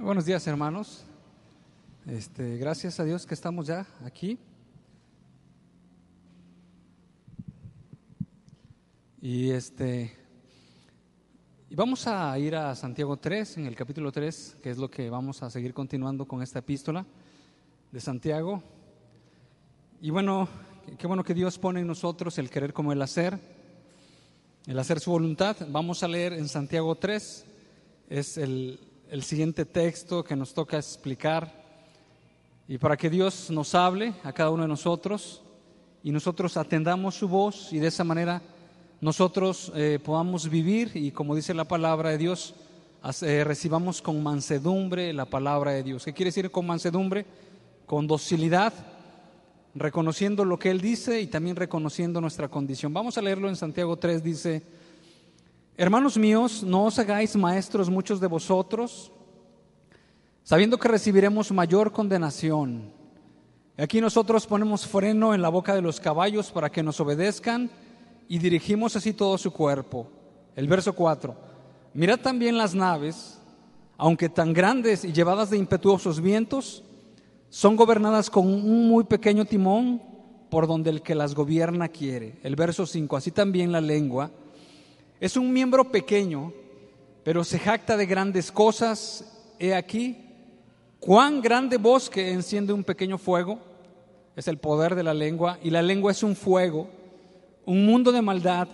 Buenos días, hermanos. Este, gracias a Dios que estamos ya aquí. Y este y vamos a ir a Santiago 3, en el capítulo 3, que es lo que vamos a seguir continuando con esta epístola de Santiago. Y bueno, qué bueno que Dios pone en nosotros el querer como el hacer, el hacer su voluntad. Vamos a leer en Santiago 3, es el, el siguiente texto que nos toca explicar y para que Dios nos hable a cada uno de nosotros y nosotros atendamos su voz y de esa manera nosotros eh, podamos vivir y como dice la palabra de Dios, eh, recibamos con mansedumbre la palabra de Dios. ¿Qué quiere decir con mansedumbre? Con docilidad, reconociendo lo que Él dice y también reconociendo nuestra condición. Vamos a leerlo en Santiago 3, dice, hermanos míos, no os hagáis maestros muchos de vosotros, sabiendo que recibiremos mayor condenación. Aquí nosotros ponemos freno en la boca de los caballos para que nos obedezcan y dirigimos así todo su cuerpo. El verso 4. Mirad también las naves, aunque tan grandes y llevadas de impetuosos vientos, son gobernadas con un muy pequeño timón por donde el que las gobierna quiere. El verso 5. Así también la lengua es un miembro pequeño, pero se jacta de grandes cosas. He aquí, cuán grande bosque enciende un pequeño fuego. Es el poder de la lengua y la lengua es un fuego un mundo de maldad.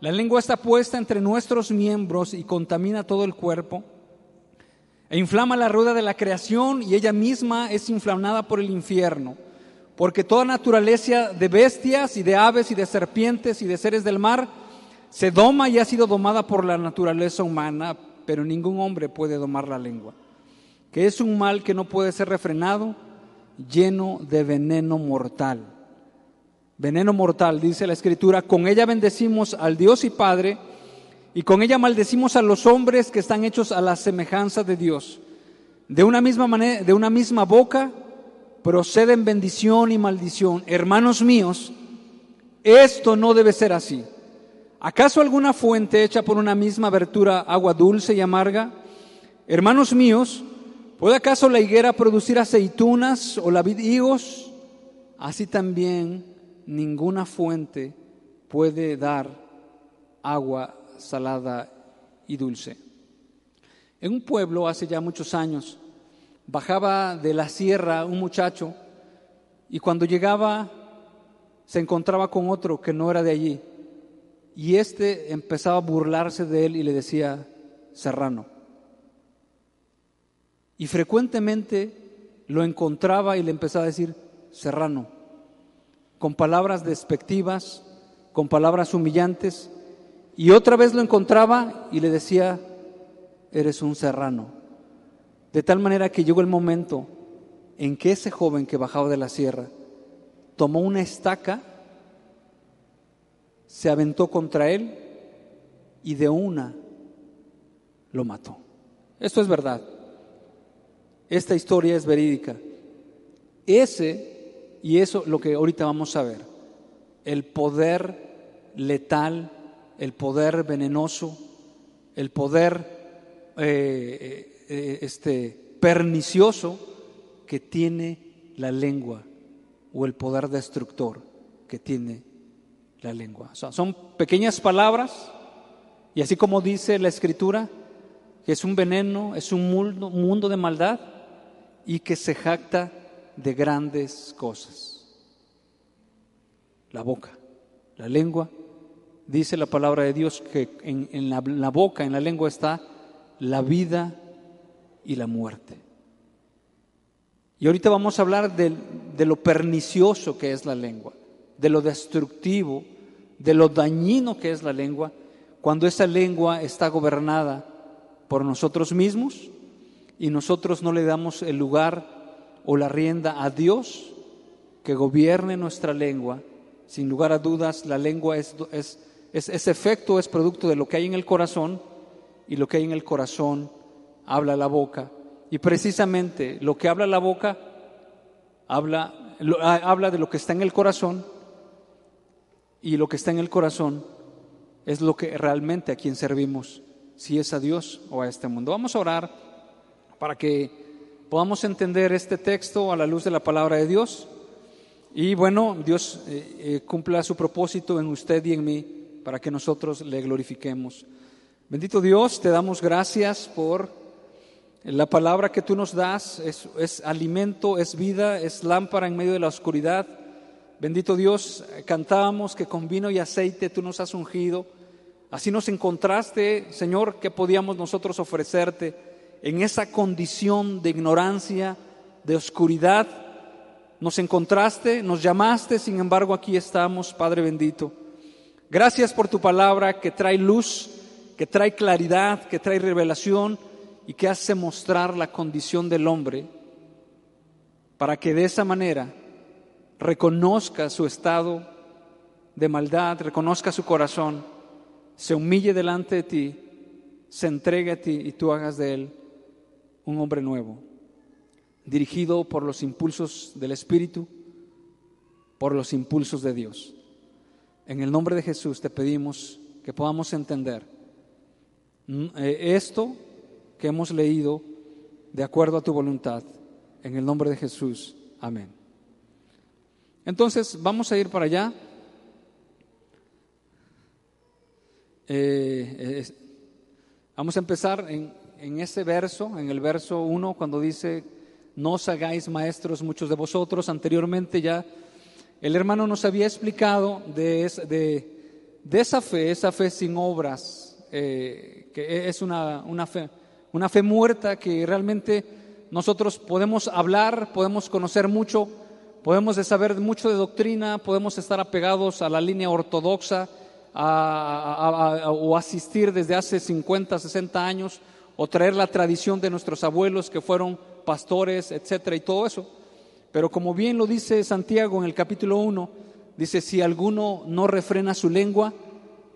La lengua está puesta entre nuestros miembros y contamina todo el cuerpo. E inflama la rueda de la creación y ella misma es inflamada por el infierno. Porque toda naturaleza de bestias y de aves y de serpientes y de seres del mar se doma y ha sido domada por la naturaleza humana, pero ningún hombre puede domar la lengua, que es un mal que no puede ser refrenado, lleno de veneno mortal veneno mortal, dice la Escritura, con ella bendecimos al Dios y Padre, y con ella maldecimos a los hombres que están hechos a la semejanza de Dios. De una misma manera, de una misma boca proceden bendición y maldición. Hermanos míos, esto no debe ser así. ¿Acaso alguna fuente hecha por una misma abertura agua dulce y amarga? Hermanos míos, ¿puede acaso la higuera producir aceitunas o la vid higos? Así también ninguna fuente puede dar agua salada y dulce. En un pueblo hace ya muchos años bajaba de la sierra un muchacho y cuando llegaba se encontraba con otro que no era de allí y éste empezaba a burlarse de él y le decía serrano. Y frecuentemente lo encontraba y le empezaba a decir serrano con palabras despectivas, con palabras humillantes, y otra vez lo encontraba y le decía, eres un serrano. De tal manera que llegó el momento en que ese joven que bajaba de la sierra tomó una estaca, se aventó contra él y de una lo mató. Esto es verdad. Esta historia es verídica. Ese y eso lo que ahorita vamos a ver. El poder letal, el poder venenoso, el poder eh, eh, este, pernicioso que tiene la lengua o el poder destructor que tiene la lengua. son pequeñas palabras y así como dice la escritura, que es un veneno, es un mundo, mundo de maldad y que se jacta de grandes cosas. La boca, la lengua. Dice la palabra de Dios que en, la, boca, en la lengua está la vida y la muerte. Y ahorita vamos a hablar de, de lo pernicioso que es la lengua, de lo destructivo, de lo dañino que es la lengua, cuando esa lengua está gobernada por nosotros mismos y nosotros no le damos el lugar o la rienda a Dios que gobierne nuestra lengua. Sin lugar a dudas, la lengua es, es, ese efecto es producto de lo que hay en el corazón y lo que hay en el corazón habla la boca. Y precisamente lo que habla la boca habla, habla de lo que está en el corazón y lo que está en el corazón es lo que realmente a quien servimos, si es a Dios o a este mundo. Vamos a orar para que podamos entender este texto a la luz de la palabra de Dios. Y bueno, Dios eh, eh, cumpla su propósito en usted y en mí para que nosotros le glorifiquemos. Bendito Dios, te damos gracias por la palabra que tú nos das. Es, es alimento, es vida, es lámpara en medio de la oscuridad. Bendito Dios, cantábamos que con vino y aceite tú nos has ungido. Así nos encontraste, Señor, que podíamos nosotros ofrecerte en esa condición de ignorancia, de oscuridad nos encontraste, nos llamaste, sin embargo aquí estamos, Padre bendito. Gracias por tu palabra que trae luz, que trae claridad, que trae revelación y que hace mostrar la condición del hombre para que de esa manera reconozca su estado de maldad, reconozca su corazón, se humille delante de ti, se entregue a ti y tú hagas de él un hombre nuevo dirigido por los impulsos del Espíritu, por los impulsos de Dios. En el nombre de Jesús te pedimos que podamos entender mm, eh, esto que hemos leído de acuerdo a tu voluntad. En el nombre de Jesús. Amén. Entonces, vamos a ir para allá. Eh, vamos a empezar en, en ese verso, en el verso 1, cuando dice no os hagáis maestros muchos de vosotros. Anteriormente ya el hermano nos había explicado de, de, esa fe, esa fe sin obras, eh, que es una, una, fe, una fe muerta que realmente nosotros podemos hablar, podemos conocer mucho, podemos saber mucho de doctrina, podemos estar apegados a la línea ortodoxa o asistir desde hace 50, 60 años o traer la tradición de nuestros abuelos que fueron pastores, etcétera, y todo eso. Pero como bien lo dice Santiago en el capítulo 1, dice, si alguno no refrena su lengua,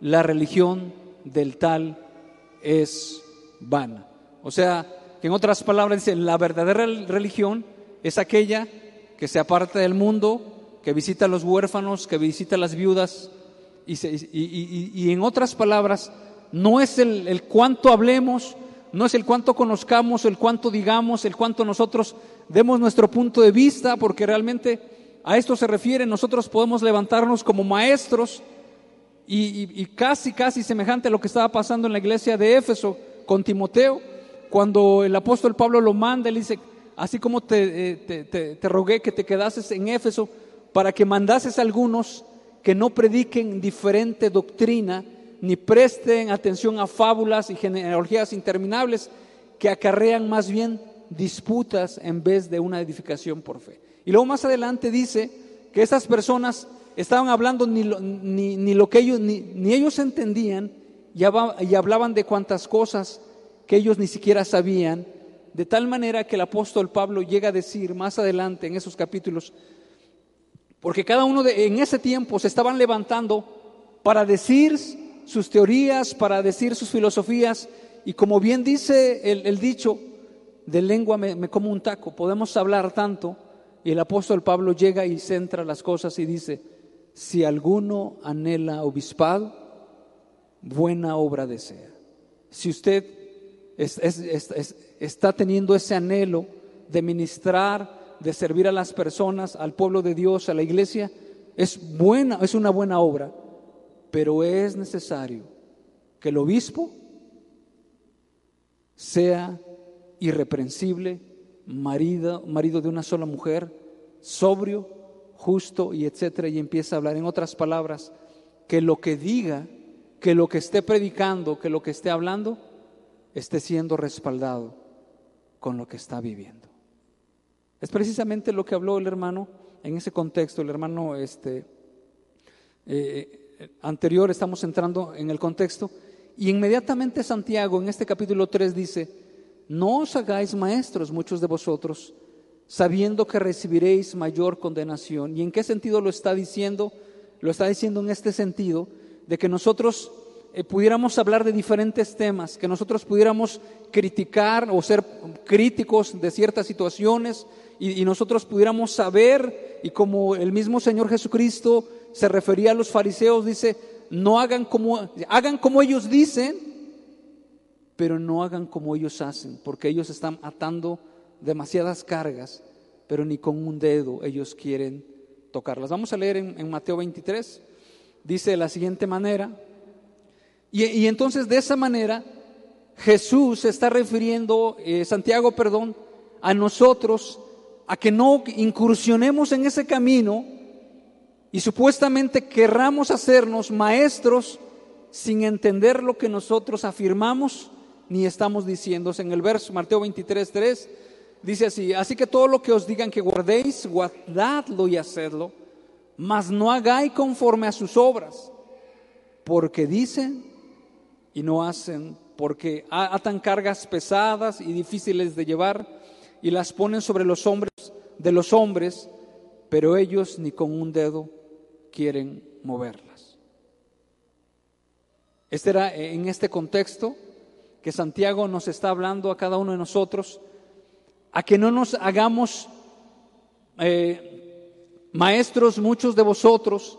la religión del tal es vana. O sea, que en otras palabras dice, la verdadera religión es aquella que se aparta del mundo, que visita a los huérfanos, que visita a las viudas, y, en otras palabras, no es el, el cuánto hablemos, no es el cuánto conozcamos, el cuánto digamos, el cuánto nosotros demos nuestro punto de vista, porque realmente a esto se refiere, nosotros podemos levantarnos como maestros y, casi, casi semejante a lo que estaba pasando en la iglesia de Éfeso con Timoteo, cuando el apóstol Pablo lo manda, él dice, así como te, eh, te rogué que te quedases en Éfeso para que mandases a algunos que no prediquen diferente doctrina, ni presten atención a fábulas y genealogías interminables que acarrean más bien disputas en vez de una edificación por fe. Y luego más adelante dice que esas personas estaban hablando ni lo, ni, lo que ellos, ni, ellos entendían y hablaban de cuantas cosas que ellos ni siquiera sabían, de tal manera que el apóstol Pablo llega a decir más adelante en esos capítulos, porque cada uno de, en ese tiempo se estaban levantando para decir sus teorías, para decir sus filosofías. Y como bien dice el, dicho, de lengua me, como un taco, podemos hablar tanto. Y el apóstol Pablo llega y centra las cosas y dice, si alguno anhela obispado, buena obra desea. Si usted está teniendo ese anhelo de ministrar, de servir a las personas, al pueblo de Dios, a la iglesia, es buena, es una buena obra pero es necesario que el obispo sea irreprensible, marido, marido de una sola mujer, sobrio, justo y etcétera, y empieza a hablar en otras palabras, que lo que diga, que lo que esté predicando, que lo que esté hablando, esté siendo respaldado con lo que está viviendo. Es precisamente lo que habló el hermano en ese contexto, el hermano este, eh, anterior estamos entrando en el contexto, y inmediatamente Santiago en este capítulo 3 dice, no os hagáis maestros muchos de vosotros, sabiendo que recibiréis mayor condenación. ¿Y en qué sentido lo está diciendo? Lo está diciendo en este sentido, de que nosotros eh, pudiéramos hablar de diferentes temas, que nosotros pudiéramos criticar o ser críticos de ciertas situaciones y, y nosotros pudiéramos saber, y como el mismo Señor Jesucristo se refería a los fariseos, dice, no hagan como, hagan como ellos dicen, pero no hagan como ellos hacen, porque ellos están atando demasiadas cargas, pero ni con un dedo ellos quieren tocarlas. Vamos a leer en, Mateo 23, dice de la siguiente manera, y, entonces de esa manera Jesús está refiriendo, eh, Santiago, perdón, a nosotros, a que no incursionemos en ese camino y supuestamente querramos hacernos maestros sin entender lo que nosotros afirmamos ni estamos diciendo. En el verso Mateo 23, 3 dice así, así que todo lo que os digan que guardéis, guardadlo y hacedlo, mas no hagáis conforme a sus obras, porque dicen y no hacen, porque atan cargas pesadas y difíciles de llevar y las ponen sobre los hombres de los hombres, pero ellos ni con un dedo quieren moverlas. Este era en este contexto que Santiago nos está hablando a cada uno de nosotros, a que no nos hagamos eh, maestros muchos de vosotros,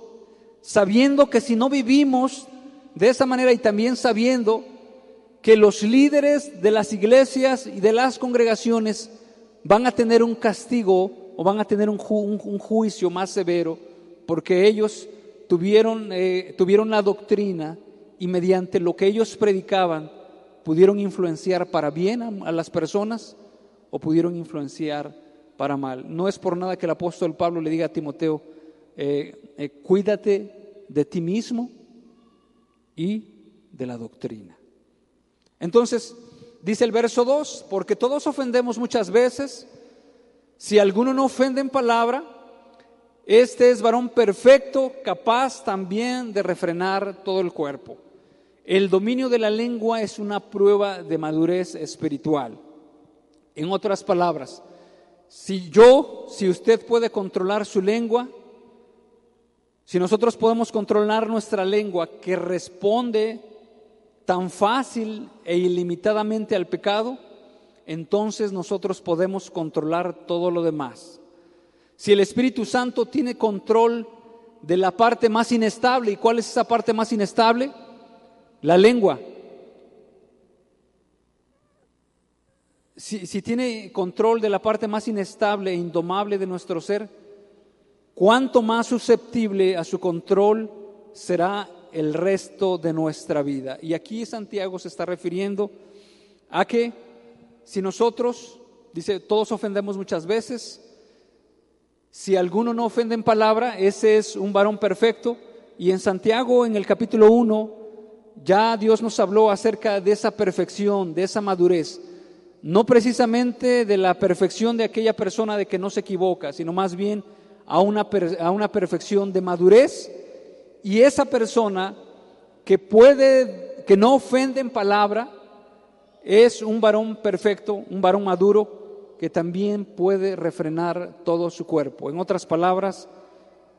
sabiendo que si no vivimos de esa manera y también sabiendo que los líderes de las iglesias y de las congregaciones van a tener un castigo o van a tener un, juicio más severo porque ellos tuvieron, eh, tuvieron la doctrina y mediante lo que ellos predicaban pudieron influenciar para bien a, las personas o pudieron influenciar para mal. No es por nada que el apóstol Pablo le diga a Timoteo, eh, eh, cuídate de ti mismo y de la doctrina. Entonces, dice el verso 2, porque todos ofendemos muchas veces, si alguno no ofende en palabra, este es varón perfecto, capaz también de refrenar todo el cuerpo. El dominio de la lengua es una prueba de madurez espiritual. En otras palabras, si yo, si usted puede controlar su lengua, si nosotros podemos controlar nuestra lengua que responde tan fácil e ilimitadamente al pecado, entonces nosotros podemos controlar todo lo demás. Si el Espíritu Santo tiene control de la parte más inestable, ¿y cuál es esa parte más inestable? La lengua. Si, tiene control de la parte más inestable e indomable de nuestro ser, ¿cuánto más susceptible a su control será el resto de nuestra vida? Y aquí Santiago se está refiriendo a que si nosotros, dice, todos ofendemos muchas veces, si alguno no ofende en palabra, ese es un varón perfecto. Y en Santiago, en el capítulo 1, ya Dios nos habló acerca de esa perfección, de esa madurez. No precisamente de la perfección de aquella persona de que no se equivoca, sino más bien a una, a una perfección de madurez. Y esa persona que puede, que no ofende en palabra, es un varón perfecto, un varón maduro, que también puede refrenar todo su cuerpo. En otras palabras,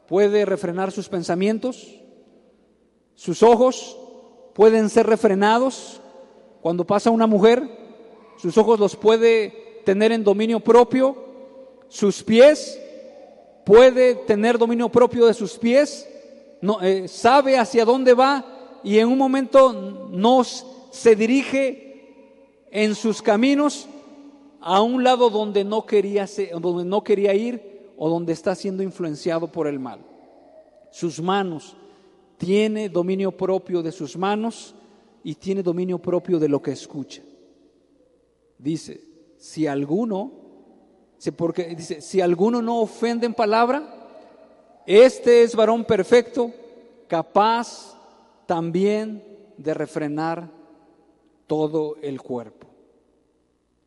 puede refrenar sus pensamientos, sus ojos, pueden ser refrenados. Cuando pasa una mujer, sus ojos los puede tener en dominio propio, sus pies puede tener dominio propio de sus pies, eh, sabe hacia dónde va y en un momento nos se dirige en sus caminos a un lado donde no quería, donde no quería ir o donde está siendo influenciado por el mal. Sus manos tiene dominio propio de sus manos y tiene dominio propio de lo que escucha. Dice, si alguno, porque dice, si alguno no ofende en palabra, este es varón perfecto, capaz también de refrenar todo el cuerpo.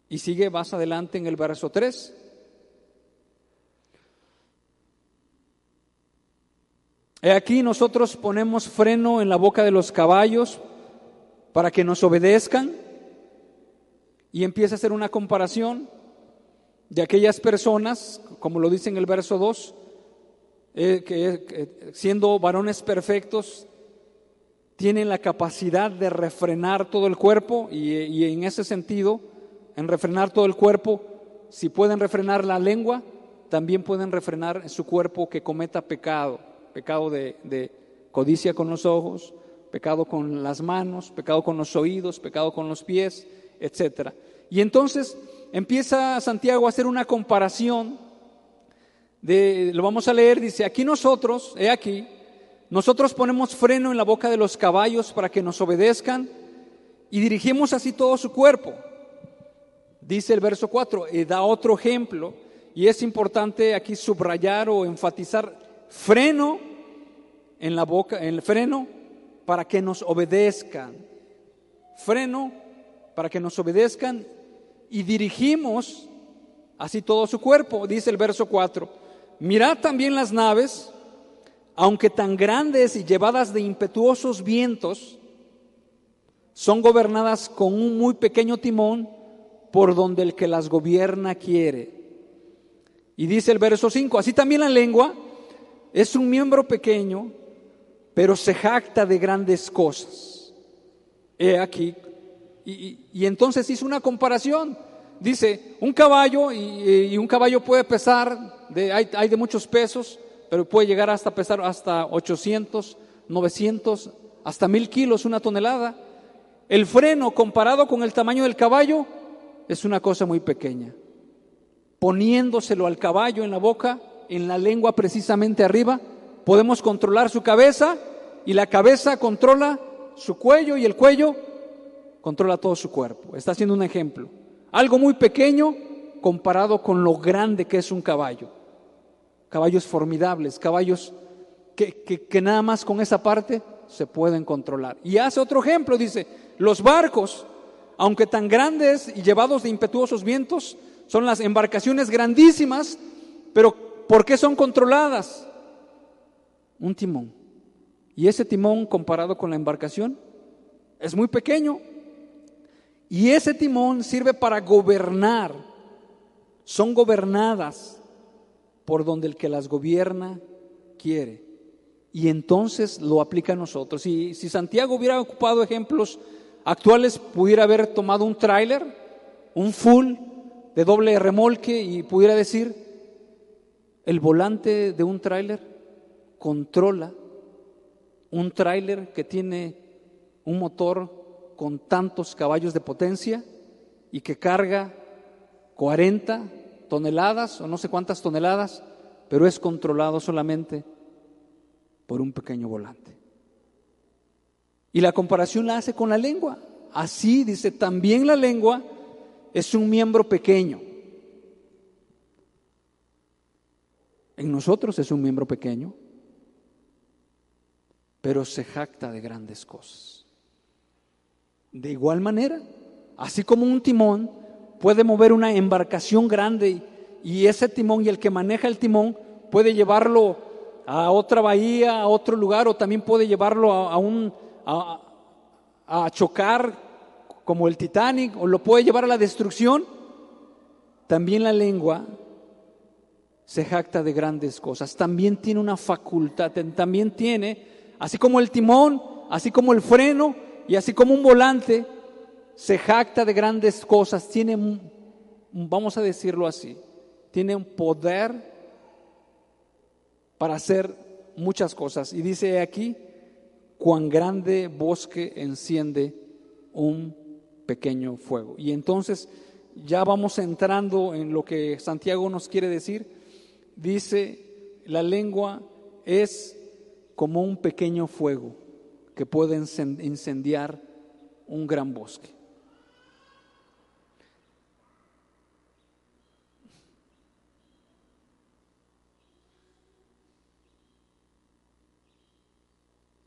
Y sigue más adelante en el verso 3. aquí nosotros ponemos freno en la boca de los caballos para que nos obedezcan y empieza a hacer una comparación de aquellas personas, como lo dice en el verso 2, eh, que siendo varones perfectos tienen la capacidad de refrenar todo el cuerpo y, en ese sentido, en refrenar todo el cuerpo, si pueden refrenar la lengua, también pueden refrenar su cuerpo que cometa pecado pecado de, codicia con los ojos, pecado con las manos, pecado con los oídos, pecado con los pies, etc. Y entonces empieza Santiago a hacer una comparación de, lo vamos a leer, dice, aquí nosotros, he aquí, nosotros ponemos freno en la boca de los caballos para que nos obedezcan y dirigimos así todo su cuerpo. Dice el verso 4, y da otro ejemplo, y es importante aquí subrayar o enfatizar freno en la boca, en el freno para que nos obedezcan. Freno para que nos obedezcan y dirigimos así todo su cuerpo, dice el verso 4. Mirad también las naves, aunque tan grandes y llevadas de impetuosos vientos, son gobernadas con un muy pequeño timón por donde el que las gobierna quiere. Y dice el verso 5, así también la lengua es un miembro pequeño, pero se jacta de grandes cosas. He aquí. Y, entonces hizo una comparación. Dice, un caballo, y, un caballo puede pesar, de, hay, hay de muchos pesos, pero puede llegar hasta pesar hasta 800, 900, hasta mil kilos, una tonelada. El freno comparado con el tamaño del caballo es una cosa muy pequeña. Poniéndoselo al caballo en la boca, en la lengua precisamente arriba, podemos controlar su cabeza y la cabeza controla su cuello y el cuello controla todo su cuerpo. Está haciendo un ejemplo. Algo muy pequeño comparado con lo grande que es un caballo. Caballos formidables, caballos que, nada más con esa parte se pueden controlar. Y hace otro ejemplo, dice, los barcos, aunque tan grandes y llevados de impetuosos vientos, son las embarcaciones grandísimas, pero ¿por qué son controladas? Un timón. Y ese timón comparado con la embarcación es muy pequeño. Y ese timón sirve para gobernar. Son gobernadas por donde el que las gobierna quiere. Y entonces lo aplica a nosotros. Y si Santiago hubiera ocupado ejemplos actuales pudiera haber tomado un tráiler, un full de doble remolque y pudiera decir, el volante de un tráiler controla un tráiler que tiene un motor con tantos caballos de potencia y que carga 40 toneladas o no sé cuántas toneladas, pero es controlado solamente por un pequeño volante. Y la comparación la hace con la lengua. Así dice, también la lengua es un miembro pequeño. En nosotros es un miembro pequeño, pero se jacta de grandes cosas. De igual manera, así como un timón puede mover una embarcación grande y ese timón y el que maneja el timón puede llevarlo a otra bahía, a otro lugar, o también puede llevarlo a, un chocar como el Titanic o lo puede llevar a la destrucción, también la lengua se jacta de grandes cosas, también tiene una facultad, también tiene, así como el timón, así como el freno y así como un volante, se jacta de grandes cosas, tiene, vamos a decirlo así, tiene un poder para hacer muchas cosas. Y dice aquí, cuán grande bosque enciende un pequeño fuego. Y entonces ya vamos entrando en lo que Santiago nos quiere decir. Dice, la lengua es como un pequeño fuego que puede incendiar un gran bosque.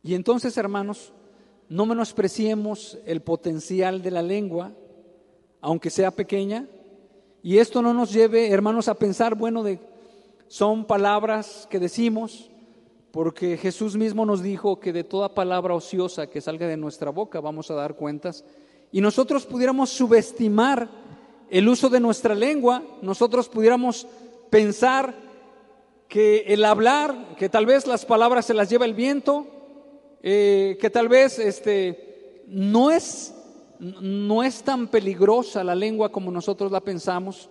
Y entonces, hermanos, no menospreciemos el potencial de la lengua, aunque sea pequeña, y esto no nos lleve, hermanos, a pensar, bueno, de, son palabras que decimos, porque Jesús mismo nos dijo que de toda palabra ociosa que salga de nuestra boca vamos a dar cuentas, y nosotros pudiéramos subestimar el uso de nuestra lengua, nosotros pudiéramos pensar que el hablar, que tal vez las palabras se las lleva el viento, eh, que tal vez este, no, es, no es tan peligrosa la lengua como nosotros la pensamos,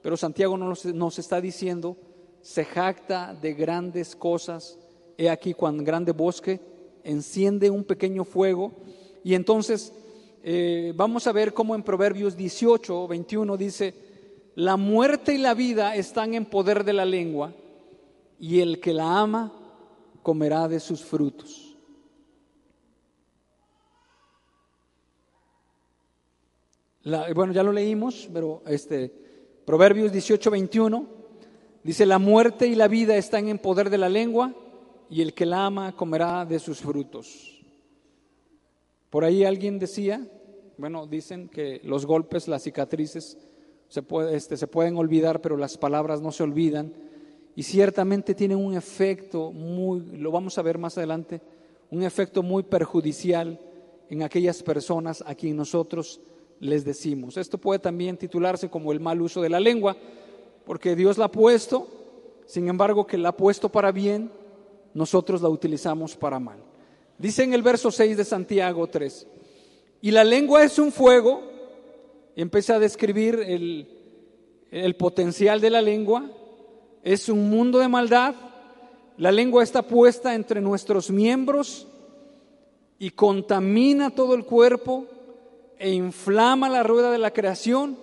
pero Santiago nos, nos está diciendo, se jacta de grandes cosas, he aquí cuán grande bosque enciende un pequeño fuego. Y entonces eh, vamos a ver cómo en Proverbios 18, 21 dice, la muerte y la vida están en poder de la lengua, y el que la ama comerá de sus frutos. bueno, ya lo leímos, pero este Proverbios 18, 21 dice, la muerte y la vida están en poder de la lengua, y el que la ama comerá de sus frutos. Por ahí alguien decía, bueno, dicen que los golpes, las cicatrices se, este, se pueden olvidar, pero las palabras no se olvidan. Y ciertamente tienen un efecto muy, lo vamos a ver más adelante, un efecto muy perjudicial en aquellas personas a quien nosotros les decimos. Esto puede también titularse como el mal uso de la lengua, porque Dios la ha puesto, sin embargo que la ha puesto para bien, nosotros la utilizamos para mal. Dice en el verso 6 de Santiago 3, y la lengua es un fuego, empieza a describir el, el potencial de la lengua, es un mundo de maldad, la lengua está puesta entre nuestros miembros y contamina todo el cuerpo e inflama la rueda de la creación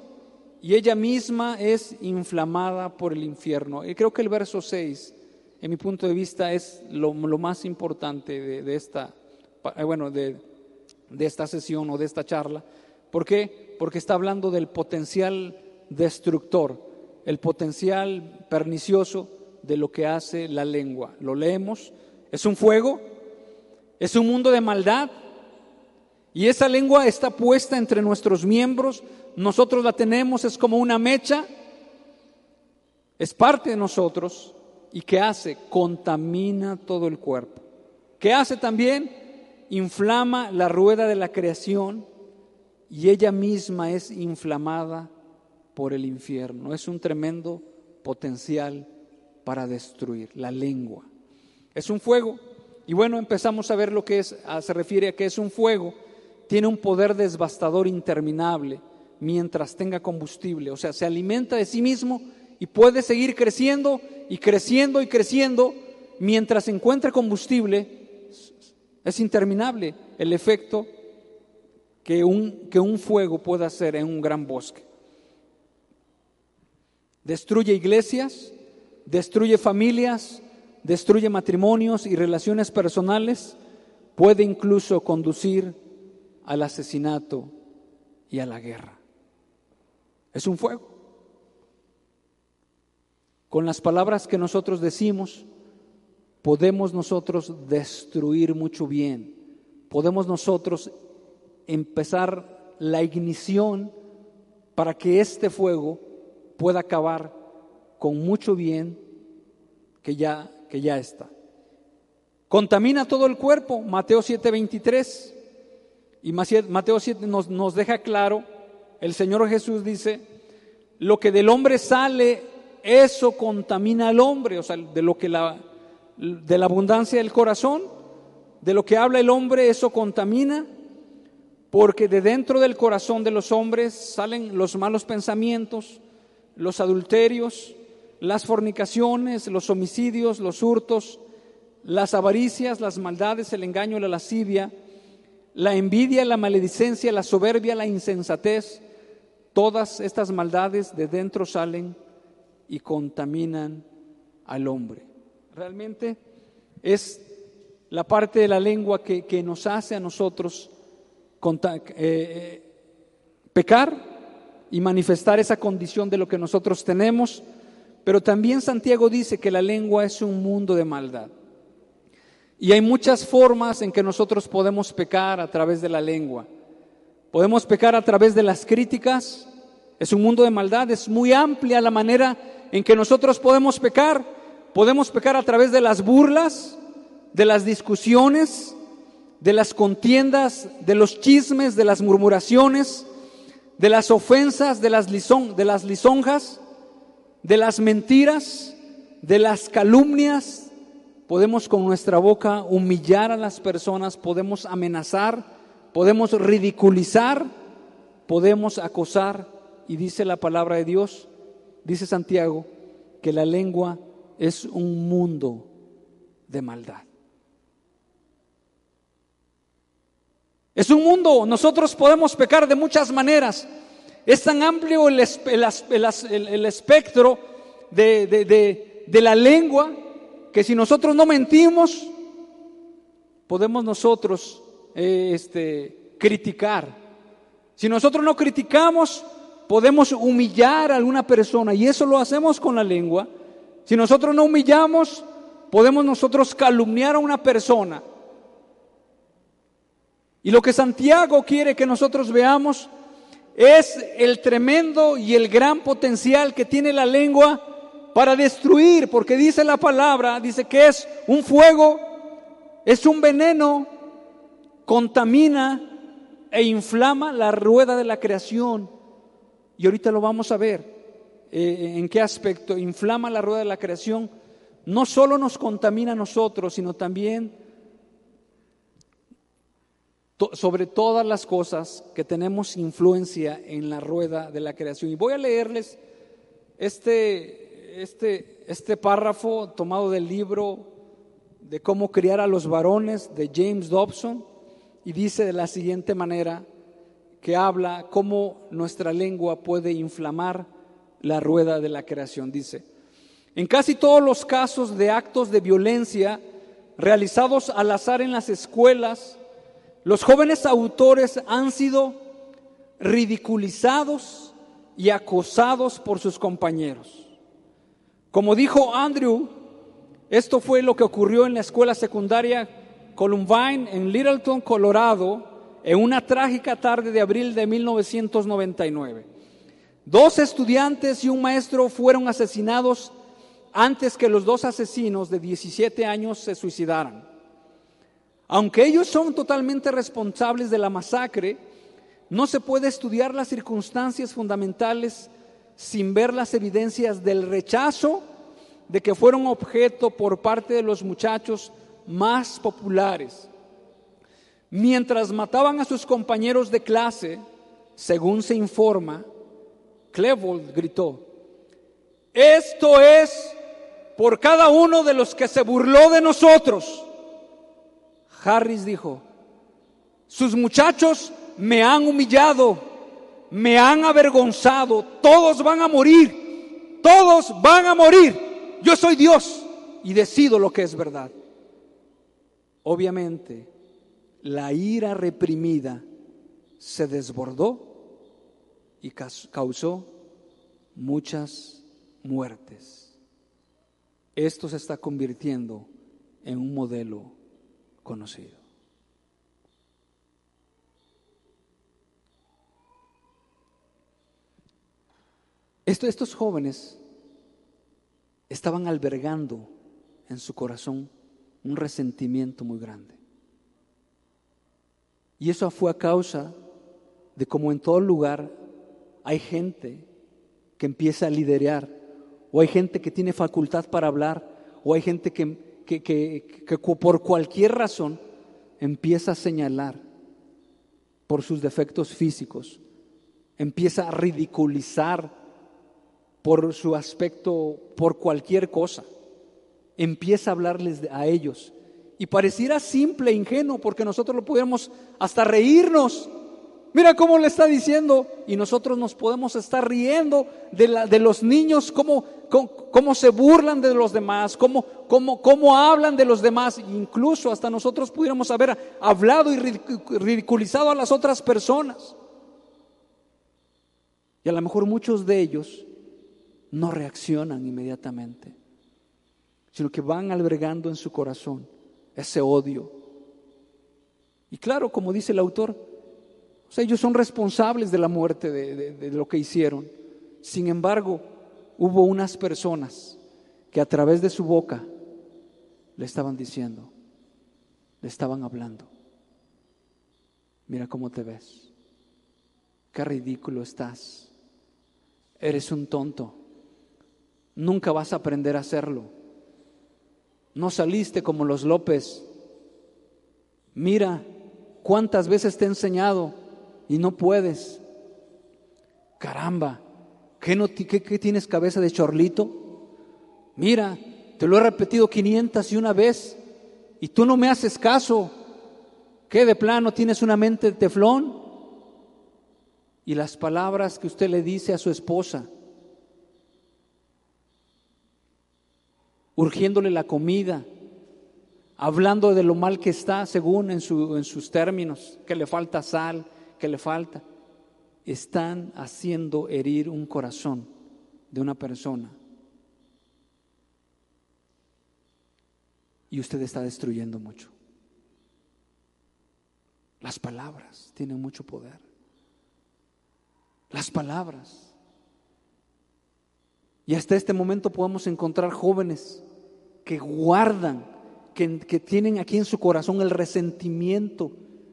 y ella misma es inflamada por el infierno. Y creo que el verso 6 en mi punto de vista, es lo, más importante de, esta, eh, bueno, de, de, esta sesión o de esta charla. ¿Por qué? Porque está hablando del potencial destructor, el potencial pernicioso de lo que hace la lengua. Lo leemos, es un fuego, es un mundo de maldad, y esa lengua está puesta entre nuestros miembros, nosotros la tenemos, es como una mecha, es parte de nosotros, ¿Y qué hace? Contamina todo el cuerpo. ¿Qué hace también? Inflama la rueda de la creación y ella misma es inflamada por el infierno. Es un tremendo potencial para destruir la lengua. Es un fuego. Y bueno, empezamos a ver lo que es, se refiere a que es un fuego. Tiene un poder devastador interminable mientras tenga combustible. O sea, se alimenta de sí mismo y puede seguir creciendo y creciendo y creciendo mientras encuentra combustible. Es interminable el efecto que un, que un fuego puede hacer en un gran bosque. Destruye iglesias, destruye familias, destruye matrimonios y relaciones personales, puede incluso conducir al asesinato y a la guerra. Es un fuego. Con las palabras que nosotros decimos, podemos nosotros destruir mucho bien. Podemos nosotros empezar la ignición para que este fuego pueda acabar con mucho bien que ya, que ya está. Contamina todo el cuerpo, Mateo 7:23. Y Mateo 7 nos, nos deja claro, el Señor Jesús dice, lo que del hombre sale eso contamina al hombre, o sea, de lo que la, de la abundancia del corazón, de lo que habla el hombre, eso contamina, porque de dentro del corazón de los hombres salen los malos pensamientos, los adulterios, las fornicaciones, los homicidios, los hurtos, las avaricias, las maldades, el engaño, la lascivia, la envidia, la maledicencia, la soberbia, la insensatez, todas estas maldades de dentro salen y contaminan al hombre. Realmente es la parte de la lengua que, nos hace a nosotros eh, eh, pecar y manifestar esa condición de lo que nosotros tenemos, pero también Santiago dice que la lengua es un mundo de maldad. Y hay muchas formas en que nosotros podemos pecar a través de la lengua. Podemos pecar a través de las críticas, es un mundo de maldad, es muy amplia la manera en que nosotros podemos pecar. Podemos pecar a través de las burlas, de las discusiones, de las contiendas, de los chismes, de las murmuraciones, de las ofensas, de las, de las lisonjas, de las mentiras, de las calumnias. Podemos con nuestra boca humillar a las personas, podemos amenazar, podemos ridiculizar, podemos acosar. Y dice la palabra de Dios Dice Santiago que la lengua es un mundo de maldad. Es un mundo, nosotros podemos pecar de muchas maneras. Es tan amplio el, espectro de, la lengua que si nosotros no mentimos, podemos nosotros eh, este, criticar. Si nosotros no criticamos, podemos humillar a alguna persona y eso lo hacemos con la lengua. Si nosotros no humillamos, podemos nosotros calumniar a una persona. Y lo que Santiago quiere que nosotros veamos es el tremendo y el gran potencial que tiene la lengua para destruir, porque dice la palabra, dice que es un fuego, es un veneno, contamina e inflama la rueda de la creación. Y ahorita lo vamos a ver. Eh, en qué aspecto inflama la rueda de la creación. No solo nos contamina a nosotros, sino también sobre todas las cosas que tenemos influencia en la rueda de la creación. Y voy a leerles este, este, este párrafo tomado del libro de cómo criar a los varones de James Dobson y dice de la siguiente manera que habla cómo nuestra lengua puede inflamar la rueda de la creación. Dice, en casi todos los casos de actos de violencia realizados al azar en las escuelas, los jóvenes autores han sido ridiculizados y acosados por sus compañeros. Como dijo Andrew, esto fue lo que ocurrió en la escuela secundaria Columbine en Littleton, Colorado, en una trágica tarde de abril de 1999. Dos estudiantes y un maestro fueron asesinados antes que los dos asesinos de 17 años se suicidaran. Aunque ellos son totalmente responsables de la masacre, no se puede estudiar las circunstancias fundamentales sin ver las evidencias del rechazo de que fueron objeto por parte de los muchachos más populares. Mientras mataban a sus compañeros de clase, según se informa, Clevold gritó, esto es por cada uno de los que se burló de nosotros. Harris dijo, sus muchachos me han humillado, me han avergonzado, todos van a morir, todos van a morir. Yo soy Dios y decido lo que es verdad. Obviamente, la ira reprimida se desbordó y causó muchas muertes. Esto se está convirtiendo en un modelo conocido. estos jóvenes estaban albergando en su corazón un resentimiento muy grande. Y eso fue a causa de como en todo lugar hay gente que empieza a liderar, o hay gente que tiene facultad para hablar, o hay gente que que, por cualquier razón empieza a señalar por sus defectos físicos, empieza a ridiculizar por su aspecto, por cualquier cosa, empieza a hablarles a ellos. Y pareciera simple, ingenuo, porque nosotros lo pudiéramos hasta reírnos Mira cómo le está diciendo y nosotros nos podemos estar riendo de, los niños, cómo, se burlan de los demás, cómo, cómo hablan de los demás. Incluso hasta nosotros pudiéramos haber hablado y ridiculizado a las otras personas. Y a lo mejor muchos de ellos no reaccionan inmediatamente, sino que van albergando en su corazón ese odio. Y claro, como dice el autor, ellos son responsables de la muerte de, lo que hicieron. Sin embargo, hubo unas personas que a través de su boca le estaban diciendo, le estaban hablando. Mira cómo te ves. Qué ridículo estás. Eres un tonto. Nunca vas a aprender a hacerlo. No saliste como los López. Mira cuántas veces te he enseñado y no puedes. Caramba, ¿qué, no, tienes cabeza de chorlito? Mira, te lo he repetido 500 y una vez y tú no me haces caso. ¿Qué de plano tienes una mente de teflón? Y las palabras que usted le dice a su esposa, urgiéndole la comida, hablando de lo mal que está según en, sus términos, que le falta sal, que le falta, están haciendo herir un corazón de una persona. Y usted está destruyendo mucho. Las palabras tienen mucho poder. Las palabras. Y hasta este momento podemos encontrar jóvenes que guardan, que, tienen aquí en su corazón el resentimiento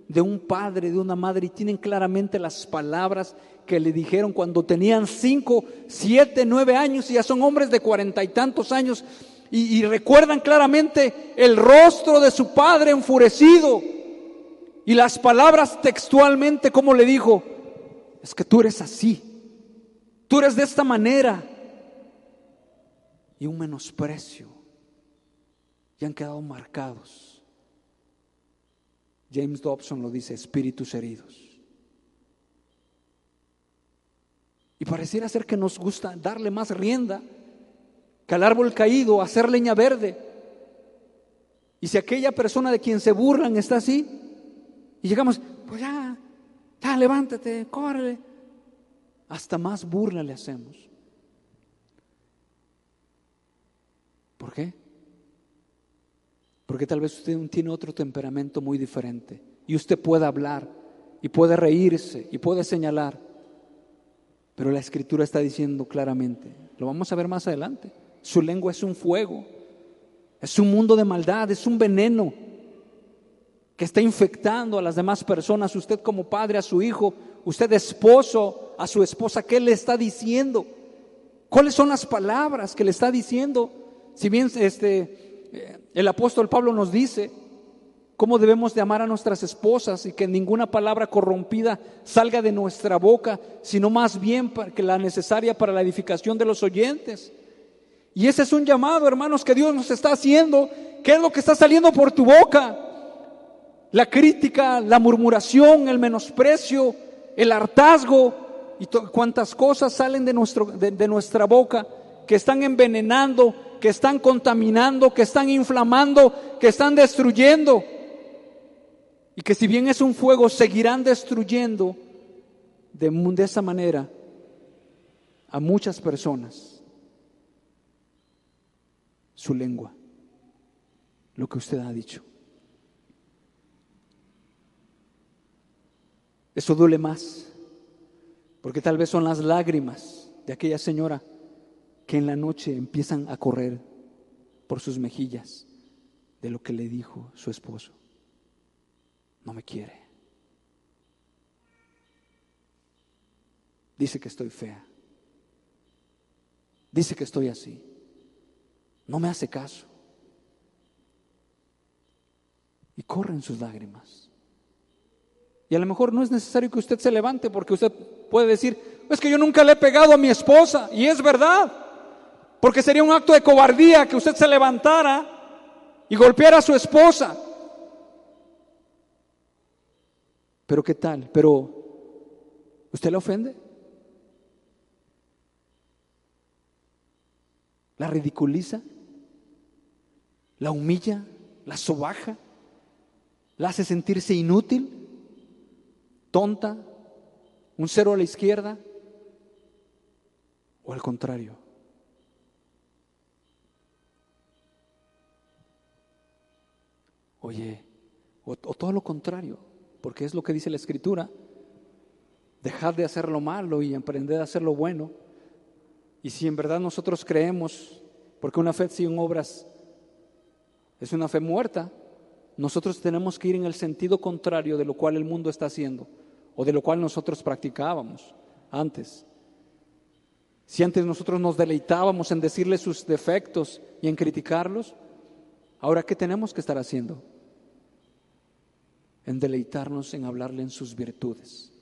de un padre, de una madre, y tienen claramente las palabras que le dijeron cuando tenían cinco, siete, nueve años, y ya son hombres de cuarenta y tantos años, y, y recuerdan claramente el rostro de su padre enfurecido, y las palabras textualmente, como le dijo, es que tú eres así, tú eres de esta manera, y un menosprecio y han quedado marcados. James Dobson lo dice, espíritus heridos. Y pareciera ser que nos gusta darle más rienda que al árbol caído, hacer leña verde. Y si aquella persona de quien se burlan está así, y llegamos, pues ya, ya, levántate, córrele. Hasta más burla le hacemos. ¿Por qué? Porque tal vez usted tiene otro temperamento muy diferente y usted puede hablar y puede reírse y puede señalar. Pero la escritura está diciendo claramente, lo vamos a ver más adelante, su lengua es un fuego, es un mundo de maldad, es un veneno que está infectando a las demás personas, usted como padre a su hijo, usted esposo a su esposa, ¿qué le está diciendo? ¿Cuáles son las palabras que le está diciendo? Si bien este el apóstol Pablo nos dice cómo debemos de amar a nuestras esposas y que ninguna palabra corrompida salga de nuestra boca, sino más bien que la necesaria para la edificación de los oyentes. Y ese es un llamado, hermanos, que Dios nos está haciendo. ¿Qué es lo que está saliendo por tu boca? La crítica, la murmuración, el menosprecio, el hartazgo y cuántas cosas salen de nuestra boca que están envenenando que están contaminando, que están inflamando, que están destruyendo. Y que si bien es un fuego, seguirán destruyendo de, esa manera a muchas personas su lengua, lo que usted ha dicho. Eso duele más, porque tal vez son las lágrimas de aquella señora que en la noche empiezan a correr por sus mejillas de lo que le dijo su esposo. No me quiere. Dice que estoy fea. Dice que estoy así. No me hace caso. Y corren sus lágrimas. Y a lo mejor no es necesario que usted se levante porque usted puede decir, es que yo nunca le he pegado a mi esposa. Y es verdad. Porque sería un acto de cobardía que usted se levantara y golpeara a su esposa. Pero ¿qué tal? Pero ¿usted la ofende? ¿La ridiculiza? ¿La humilla? ¿La sobaja? ¿La hace sentirse inútil? ¿Tonta? ¿Un cero a la izquierda? ¿O al contrario? Oye, o, todo lo contrario, porque es lo que dice la Escritura. Dejad de hacer lo malo y emprended a hacer lo bueno. Y si en verdad nosotros creemos, porque una fe sin obras es una fe muerta, nosotros tenemos que ir en el sentido contrario de lo cual el mundo está haciendo o de lo cual nosotros practicábamos antes. Si antes nosotros nos deleitábamos en decirle sus defectos y en criticarlos, ahora ¿qué tenemos que estar haciendo? En deleitarnos en hablarle en sus virtudes.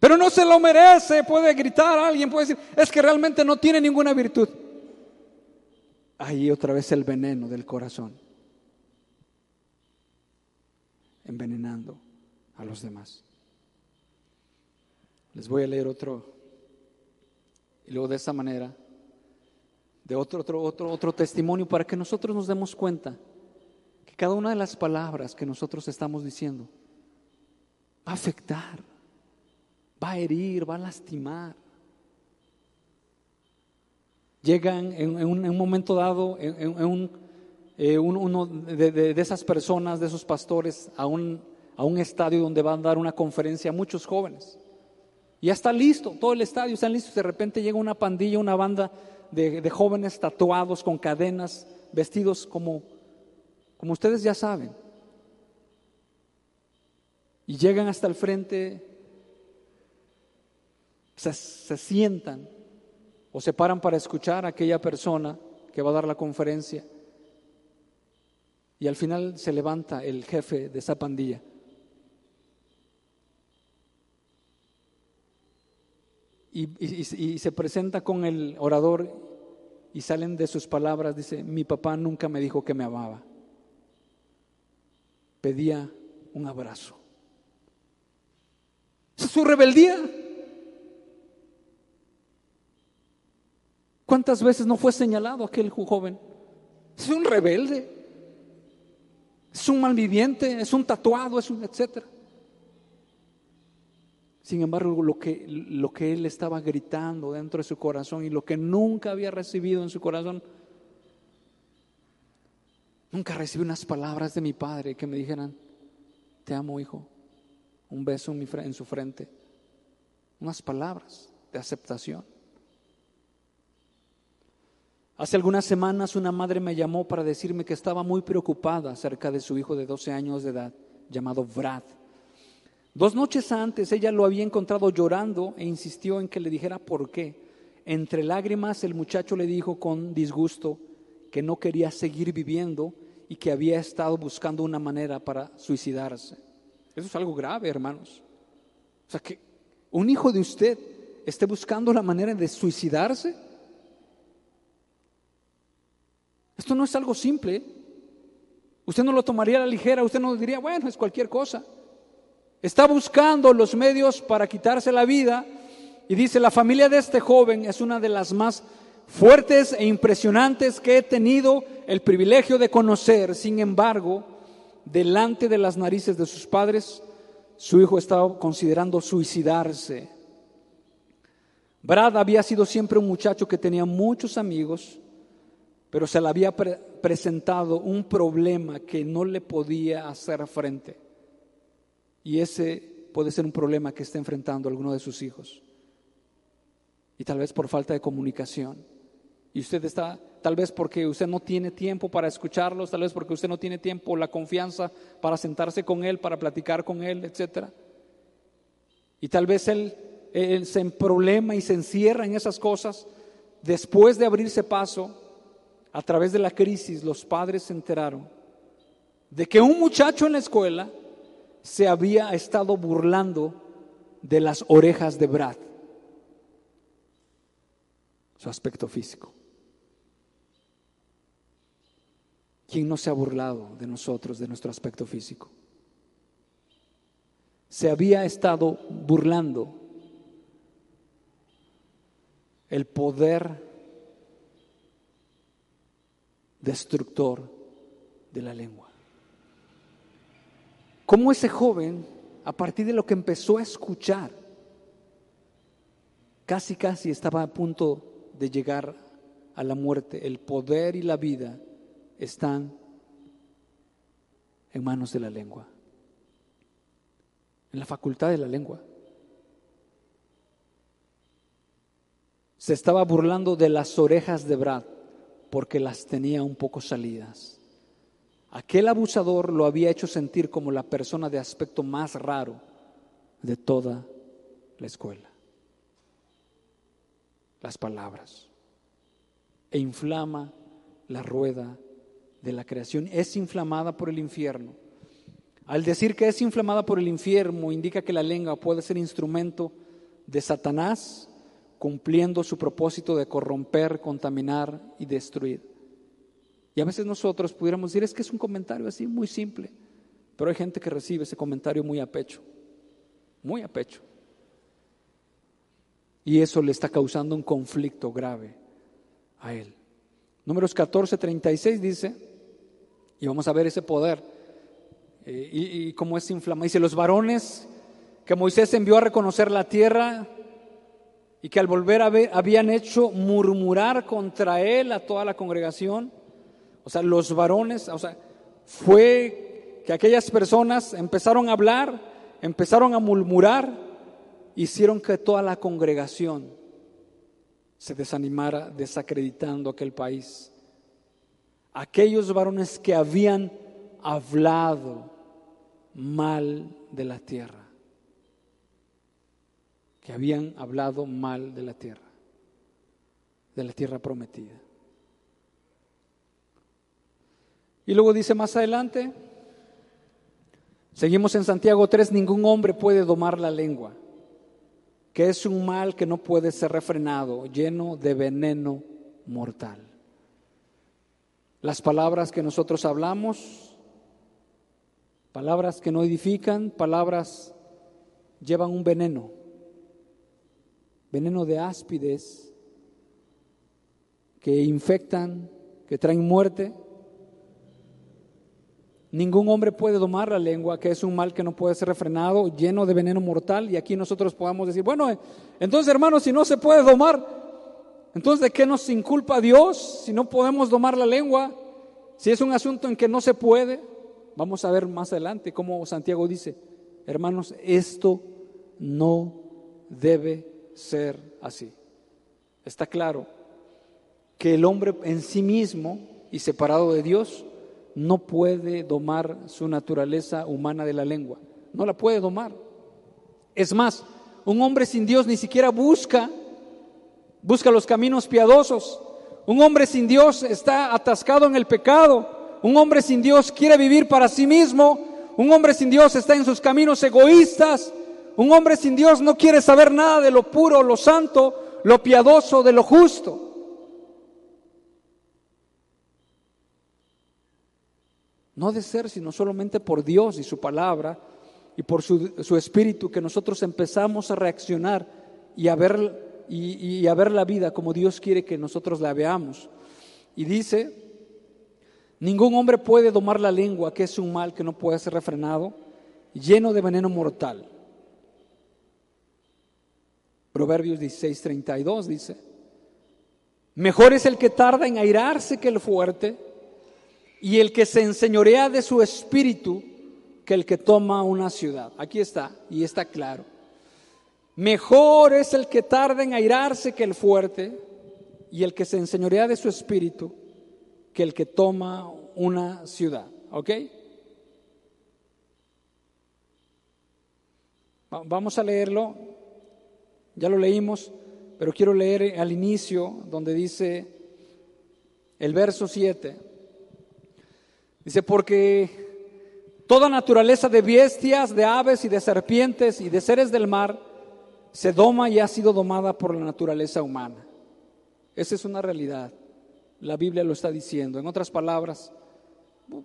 Pero no se lo merece, puede gritar alguien, puede decir, es que realmente no tiene ninguna virtud. Ahí otra vez el veneno del corazón. envenenando a los demás. Les voy a leer otro, y luego de esa manera, de otro, otro, otro, otro testimonio para que nosotros nos demos cuenta cada una de las palabras que nosotros estamos diciendo va a afectar, va a herir, va a lastimar. Llegan en, un, momento dado, eh, uno de, esas personas, de esos pastores, a un, a un estadio donde van a dar una conferencia a muchos jóvenes. Ya está listo, todo el estadio está listo. De repente llega una pandilla, una banda de jóvenes tatuados con cadenas, vestidos como, como ustedes ya saben. Y llegan hasta el frente, se, se sientan o se paran para escuchar a aquella persona que va a dar la conferencia. Y al final se levanta el jefe de esa pandilla. Y, y, se presenta con el orador y salen de sus palabras, dice, mi papá nunca me dijo que me amaba. Pedía un abrazo. es su rebeldía. ¿Cuántas veces no fue señalado aquel joven? Es un rebelde, es un malviviente, es un tatuado, es un etcétera. Sin embargo, lo que, lo que él estaba gritando dentro de su corazón y lo que nunca había recibido en su corazón, nunca recibí unas palabras de mi padre que me dijeran, te amo hijo, un beso en, en su frente, unas palabras de aceptación. Hace algunas semanas una madre me llamó para decirme que estaba muy preocupada acerca de su hijo de 12 años de edad, llamado Brad. Dos noches antes ella lo había encontrado llorando e insistió en que le dijera por qué. Entre lágrimas el muchacho le dijo con disgusto que no quería seguir viviendo y que había estado buscando una manera para suicidarse. Eso es algo grave, hermanos. O sea, que un hijo de usted esté buscando la manera de suicidarse. Esto no es algo simple. Usted no lo tomaría a la ligera, usted no diría, bueno, es cualquier cosa. Está buscando los medios para quitarse la vida y dice, la familia de este joven es una de las más fuertes e impresionantes que he tenido el privilegio de conocer. Sin embargo, delante de las narices de sus padres, su hijo estaba considerando suicidarse. Brad había sido siempre un muchacho que tenía muchos amigos, pero se le había presentado un problema que no le podía hacer frente. Y ese puede ser un problema que está enfrentando alguno de sus hijos. Y tal vez por falta de comunicación. Y usted está, tal vez porque usted no tiene tiempo para escucharlos, tal vez porque usted no tiene tiempo, la confianza para sentarse con él, para platicar con él, etc. Y tal vez él, él se problema y se encierra en esas cosas después de abrirse paso a través de la crisis, los padres se enteraron de que un muchacho en la escuela se había estado burlando de las orejas de Brad, su aspecto físico. ¿Quién no se ha burlado de nosotros, de nuestro aspecto físico? Se había estado burlando el poder destructor de la lengua. Como ese joven, a partir de lo que empezó a escuchar, casi casi estaba a punto de llegar a la muerte. El poder y la vida están en manos de la lengua, en la facultad de la lengua. Se estaba burlando de las orejas de Brad porque las tenía un poco salidas. Aquel abusador lo había hecho sentir como la persona de aspecto más raro de toda la escuela. Las palabras. E inflama la rueda de la creación. Es inflamada por el infierno. Al decir que es inflamada por el infierno, indica que la lengua puede ser instrumento de Satanás cumpliendo su propósito de corromper, contaminar y destruir. Y a veces nosotros pudiéramos decir, es que es un comentario así muy simple, Pero hay gente que recibe ese comentario muy a pecho, muy a pecho. Y eso le está causando un conflicto grave a él. Números 14, 36 dice, y vamos a ver ese poder eh, y, cómo es inflamado. Dice, los varones que Moisés envió a reconocer la tierra y que al volver a ver habían hecho murmurar contra él a toda la congregación. O sea, los varones, o sea, fue que aquellas personas empezaron a hablar, empezaron a murmurar, hicieron que toda la congregación se desanimara desacreditando aquel país. Aquellos varones que habían hablado mal de la tierra, que habían hablado mal de la tierra, de la tierra prometida. Y luego dice más adelante, seguimos en Santiago 3, ningún hombre puede domar la lengua, que es un mal que no puede ser refrenado, lleno de veneno mortal. Las palabras que nosotros hablamos, palabras que no edifican, palabras llevan un veneno, veneno de áspides que infectan, que traen muerte Ningún hombre puede domar la lengua, que es un mal que no puede ser refrenado, lleno de veneno mortal. Y aquí nosotros podamos decir, bueno, eh, entonces hermanos, si no se puede domar, entonces ¿de qué nos inculpa Dios si no podemos domar la lengua? Si es un asunto en que no se puede, vamos a ver más adelante cómo Santiago dice, hermanos, esto no debe ser así. Está claro que el hombre en sí mismo y separado de Dios no puede domar su naturaleza humana de la lengua. No la puede domar. Es más, un hombre sin Dios ni siquiera busca, busca los caminos piadosos. Un hombre sin Dios está atascado en el pecado. Un hombre sin Dios quiere vivir para sí mismo. Un hombre sin Dios está en sus caminos egoístas. Un hombre sin Dios no quiere saber nada de lo puro, lo santo, lo piadoso, de lo justo. No de ser, sino solamente por Dios y su palabra y por su, espíritu que nosotros empezamos a reaccionar y a, ver, y, a ver la vida como Dios quiere que nosotros la veamos. Y dice, ningún hombre puede domar la lengua, que es un mal que no puede ser refrenado, lleno de veneno mortal. Proverbios 16, 32 dice, mejor es el que tarda en airarse que el fuerte y el que se enseñorea de su espíritu que el que toma una ciudad. Aquí está, y está claro. Mejor es el que tarda en airarse que el fuerte, y el que se enseñorea de su espíritu que el que toma una ciudad. ¿Ok? Vamos a leerlo, ya lo leímos, pero quiero leer al inicio donde dice el verso 7. Dice, porque toda naturaleza de bestias, de aves y de serpientes y de seres del mar se doma y ha sido domada por la naturaleza humana. Esa es una realidad. La Biblia lo está diciendo. En otras palabras,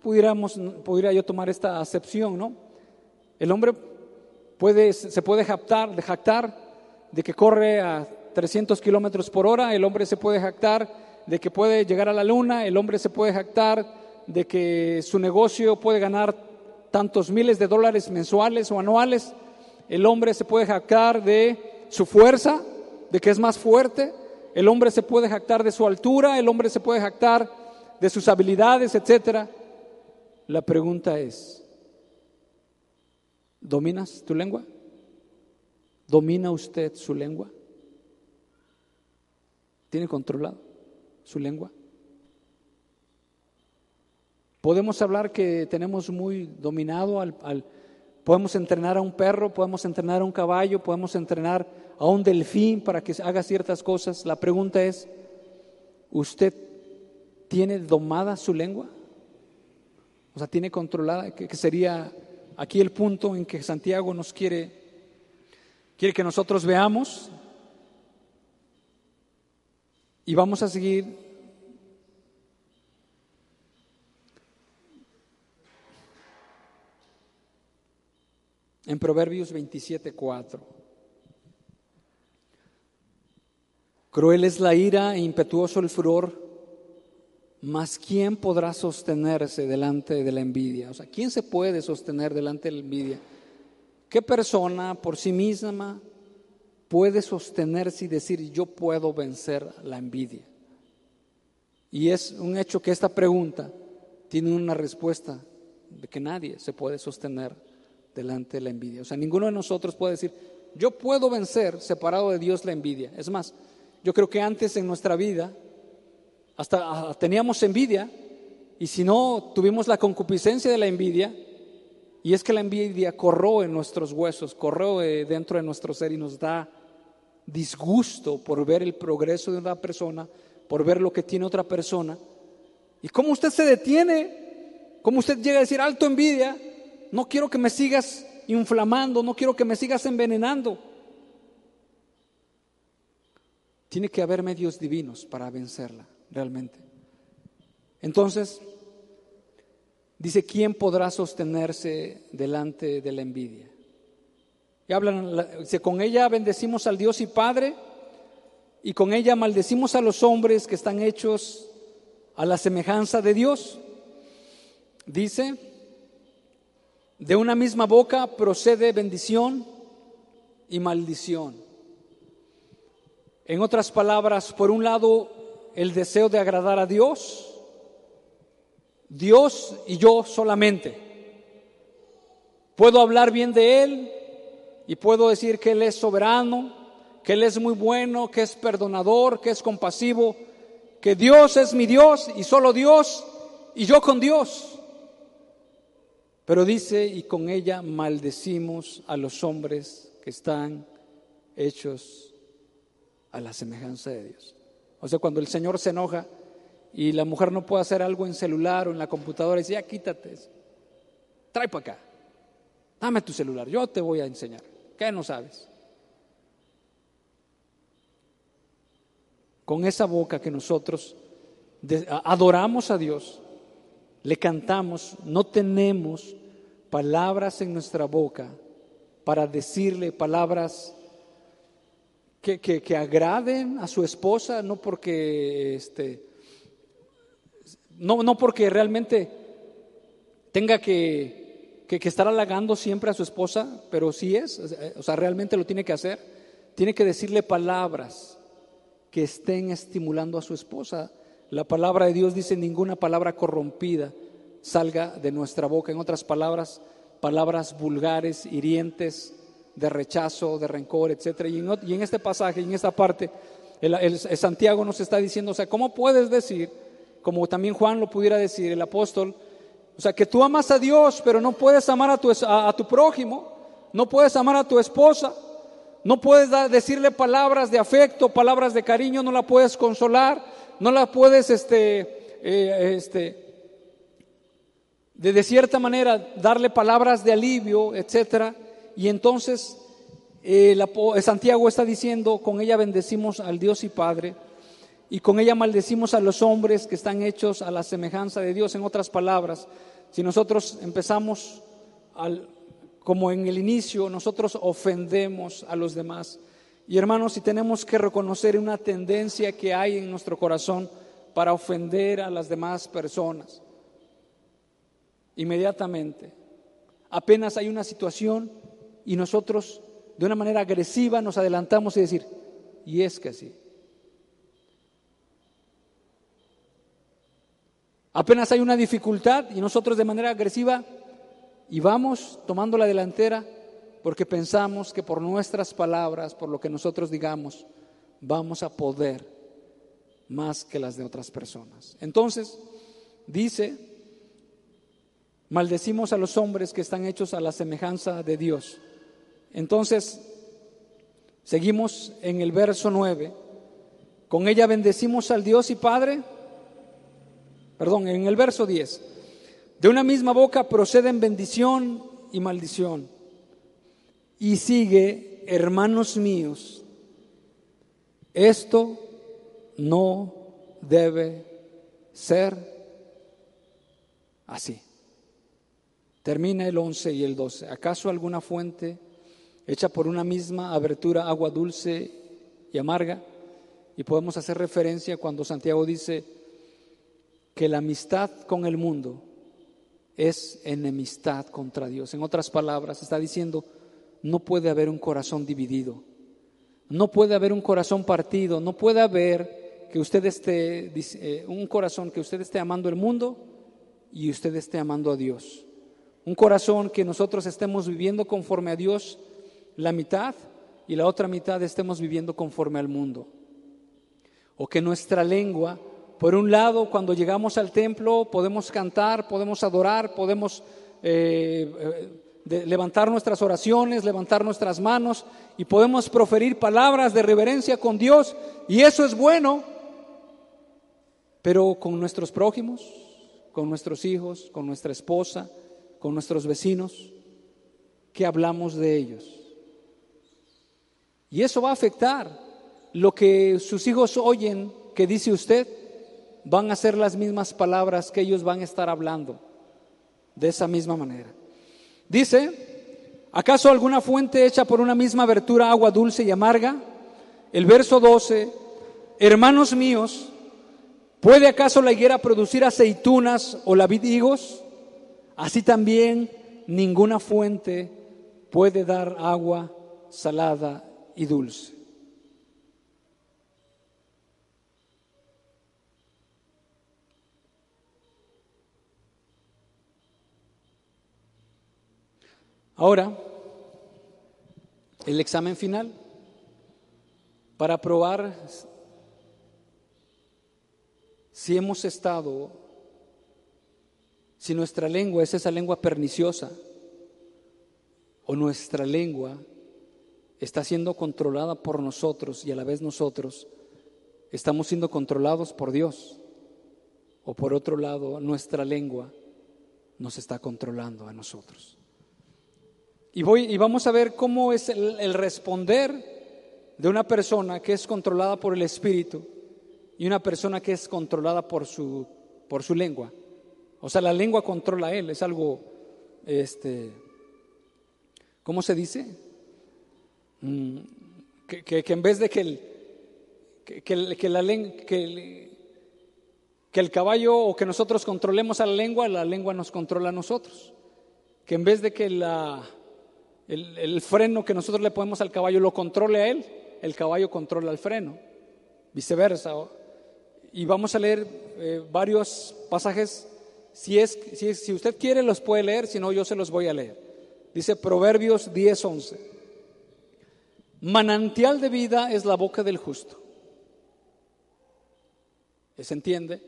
pudiéramos, pudiera yo tomar esta acepción, ¿no? El hombre puede, se puede jactar, de jactar de que corre a 300 kilómetros por hora, el hombre se puede jactar de que puede llegar a la luna, el hombre se puede jactar de que su negocio puede ganar tantos miles de dólares mensuales o anuales. El hombre se puede jactar de su fuerza, de que es más fuerte. El hombre se puede jactar de su altura, el hombre se puede jactar de sus habilidades, etcétera. La pregunta es, ¿dominas tu lengua? ¿Domina usted su lengua? ¿Tiene controlado su lengua? Podemos hablar que tenemos muy dominado al, Podemos entrenar a un perro, podemos entrenar a un caballo, podemos entrenar a un delfín para que haga ciertas cosas. La pregunta es, ¿usted tiene domada su lengua? O sea, ¿tiene controlada? Que, sería aquí el punto en que Santiago nos quiere, quiere que nosotros veamos. Y vamos a seguir en Proverbios 27, 4. Cruel es la ira e impetuoso el furor, mas ¿quién podrá sostenerse delante de la envidia? O sea, ¿quién se puede sostener delante de la envidia? ¿Qué persona por sí misma puede sostenerse y decir yo puedo vencer la envidia? Y es un hecho que esta pregunta tiene una respuesta de que nadie se puede sostener delante de la envidia. O sea, ninguno de nosotros puede decir, yo puedo vencer separado de Dios la envidia. Es más, yo creo que antes en nuestra vida hasta teníamos envidia y si no tuvimos la concupiscencia de la envidia, y es que la envidia corroe en nuestros huesos, corroe dentro de nuestro ser y nos da disgusto por ver el progreso de una persona, por ver lo que tiene otra persona. ¿Y cómo usted se detiene? ¿Cómo usted llega a decir alto envidia? No quiero que me sigas inflamando, no quiero que me sigas envenenando. Tiene que haber medios divinos para vencerla, realmente. Entonces, dice, ¿quién podrá sostenerse delante de la envidia? Y hablan, dice, con ella bendecimos al Dios y Padre, y con ella maldecimos a los hombres que están hechos a la semejanza de Dios. Dice, de una misma boca procede bendición y maldición. En otras palabras, por un lado, el deseo de agradar a Dios, Dios y yo solamente. Puedo hablar bien de Él y puedo decir que Él es soberano, que Él es muy bueno, que es perdonador, que es compasivo, que Dios es mi Dios y solo Dios y yo con Dios. Pero dice, y con ella maldecimos a los hombres que están hechos a la semejanza de Dios. O sea, cuando el Señor se enoja y la mujer no puede hacer algo en celular o en la computadora, dice, ya quítate, trae para acá, dame tu celular, yo te voy a enseñar. ¿Qué no sabes? Con esa boca que nosotros adoramos a Dios, le cantamos, no tenemos palabras en nuestra boca para decirle palabras que, que, agraden a su esposa, no porque este, no, no porque realmente tenga que, que, que, estar halagando siempre a su esposa, pero sí es, o sea, realmente lo tiene que hacer. Tiene que decirle palabras que estén estimulando a su esposa. La palabra de Dios dice ninguna palabra corrompida salga de nuestra boca. En otras palabras, palabras vulgares, hirientes, de rechazo, de rencor, etc. Y en, este pasaje, en esta parte, el, Santiago nos está diciendo, o sea, ¿cómo puedes decir, como también Juan lo pudiera decir, el apóstol, o sea, que tú amas a Dios, pero no puedes amar a tu, a tu prójimo, no puedes amar a tu esposa, no puedes decirle palabras de afecto, palabras de cariño, no la puedes consolar, no la puedes, este, eh, este, de, de cierta manera darle palabras de alivio, etcétera. Y entonces eh, Santiago está diciendo, con ella bendecimos al Dios y Padre, y con ella maldecimos a los hombres que están hechos a la semejanza de Dios. En otras palabras, si nosotros empezamos al, como en el inicio, nosotros ofendemos a los demás. Y hermanos, si tenemos que reconocer una tendencia que hay en nuestro corazón para ofender a las demás personas inmediatamente. Apenas hay una situación y nosotros de una manera agresiva nos adelantamos y decir, y es que así. Apenas hay una dificultad y nosotros de manera agresiva y vamos tomando la delantera porque pensamos que por nuestras palabras, por lo que nosotros digamos, vamos a poder más que las de otras personas. Entonces, dice Maldecimos a los hombres que están hechos a la semejanza de Dios. Entonces, seguimos en el verso 9. Con ella bendecimos al Dios y Padre. Perdón, en el verso 10. De una misma boca proceden bendición y maldición. Y sigue, hermanos míos, esto no debe ser así. termina el 11 y el 12. ¿Acaso alguna fuente hecha por una misma abertura agua dulce y amarga? Y podemos hacer referencia cuando Santiago dice que la amistad con el mundo es enemistad contra Dios. En otras palabras, está diciendo, no puede haber un corazón dividido, no puede haber un corazón partido, no puede haber que usted esté, eh, un corazón que usted esté amando el mundo y usted esté amando a Dios. Un corazón que nosotros estemos viviendo conforme a Dios la mitad y la otra mitad estemos viviendo conforme al mundo. O que nuestra lengua, por un lado, cuando llegamos al templo, podemos cantar, podemos adorar, podemos eh, eh, levantar nuestras oraciones, levantar nuestras manos y podemos proferir palabras de reverencia con Dios y eso es bueno, pero con nuestros prójimos, con nuestros hijos, con nuestra esposa, con nuestros vecinos, ¿qué hablamos de ellos? Y eso va a afectar lo que sus hijos oyen que dice usted, van a ser las mismas palabras que ellos van a estar hablando, de esa misma manera. Dice, ¿acaso alguna fuente hecha por una misma abertura agua dulce y amarga? El verso 12, hermanos míos, ¿Puede acaso la higuera producir aceitunas o la vid higos? Así también ninguna fuente puede dar agua salada y dulce. Ahora, el examen final para probar si hemos estado, si nuestra lengua es esa lengua perniciosa, o nuestra lengua está siendo controlada por nosotros y a la vez nosotros estamos siendo controlados por Dios, o por otro lado, nuestra lengua nos está controlando a nosotros. Y, voy, y vamos a ver cómo es el responder de una persona que es controlada por el Espíritu y una persona que es controlada por su, por su lengua. O sea, la lengua controla a él, es algo, este, ¿cómo se dice? Mm, que, en vez de que el, que, que, la que, el, que el caballo o que nosotros controlemos a la lengua, la lengua nos controla a nosotros. Que en vez de que la, el, el freno que nosotros le ponemos al caballo lo controle a él, el caballo controla el freno. Viceversa y vamos a leer eh, varios pasajes. Si, es, si, si, usted quiere, los puede leer, si no, yo se los voy a leer. Dice Proverbios 10, 11. Manantial de vida es la boca del justo. ¿Se entiende?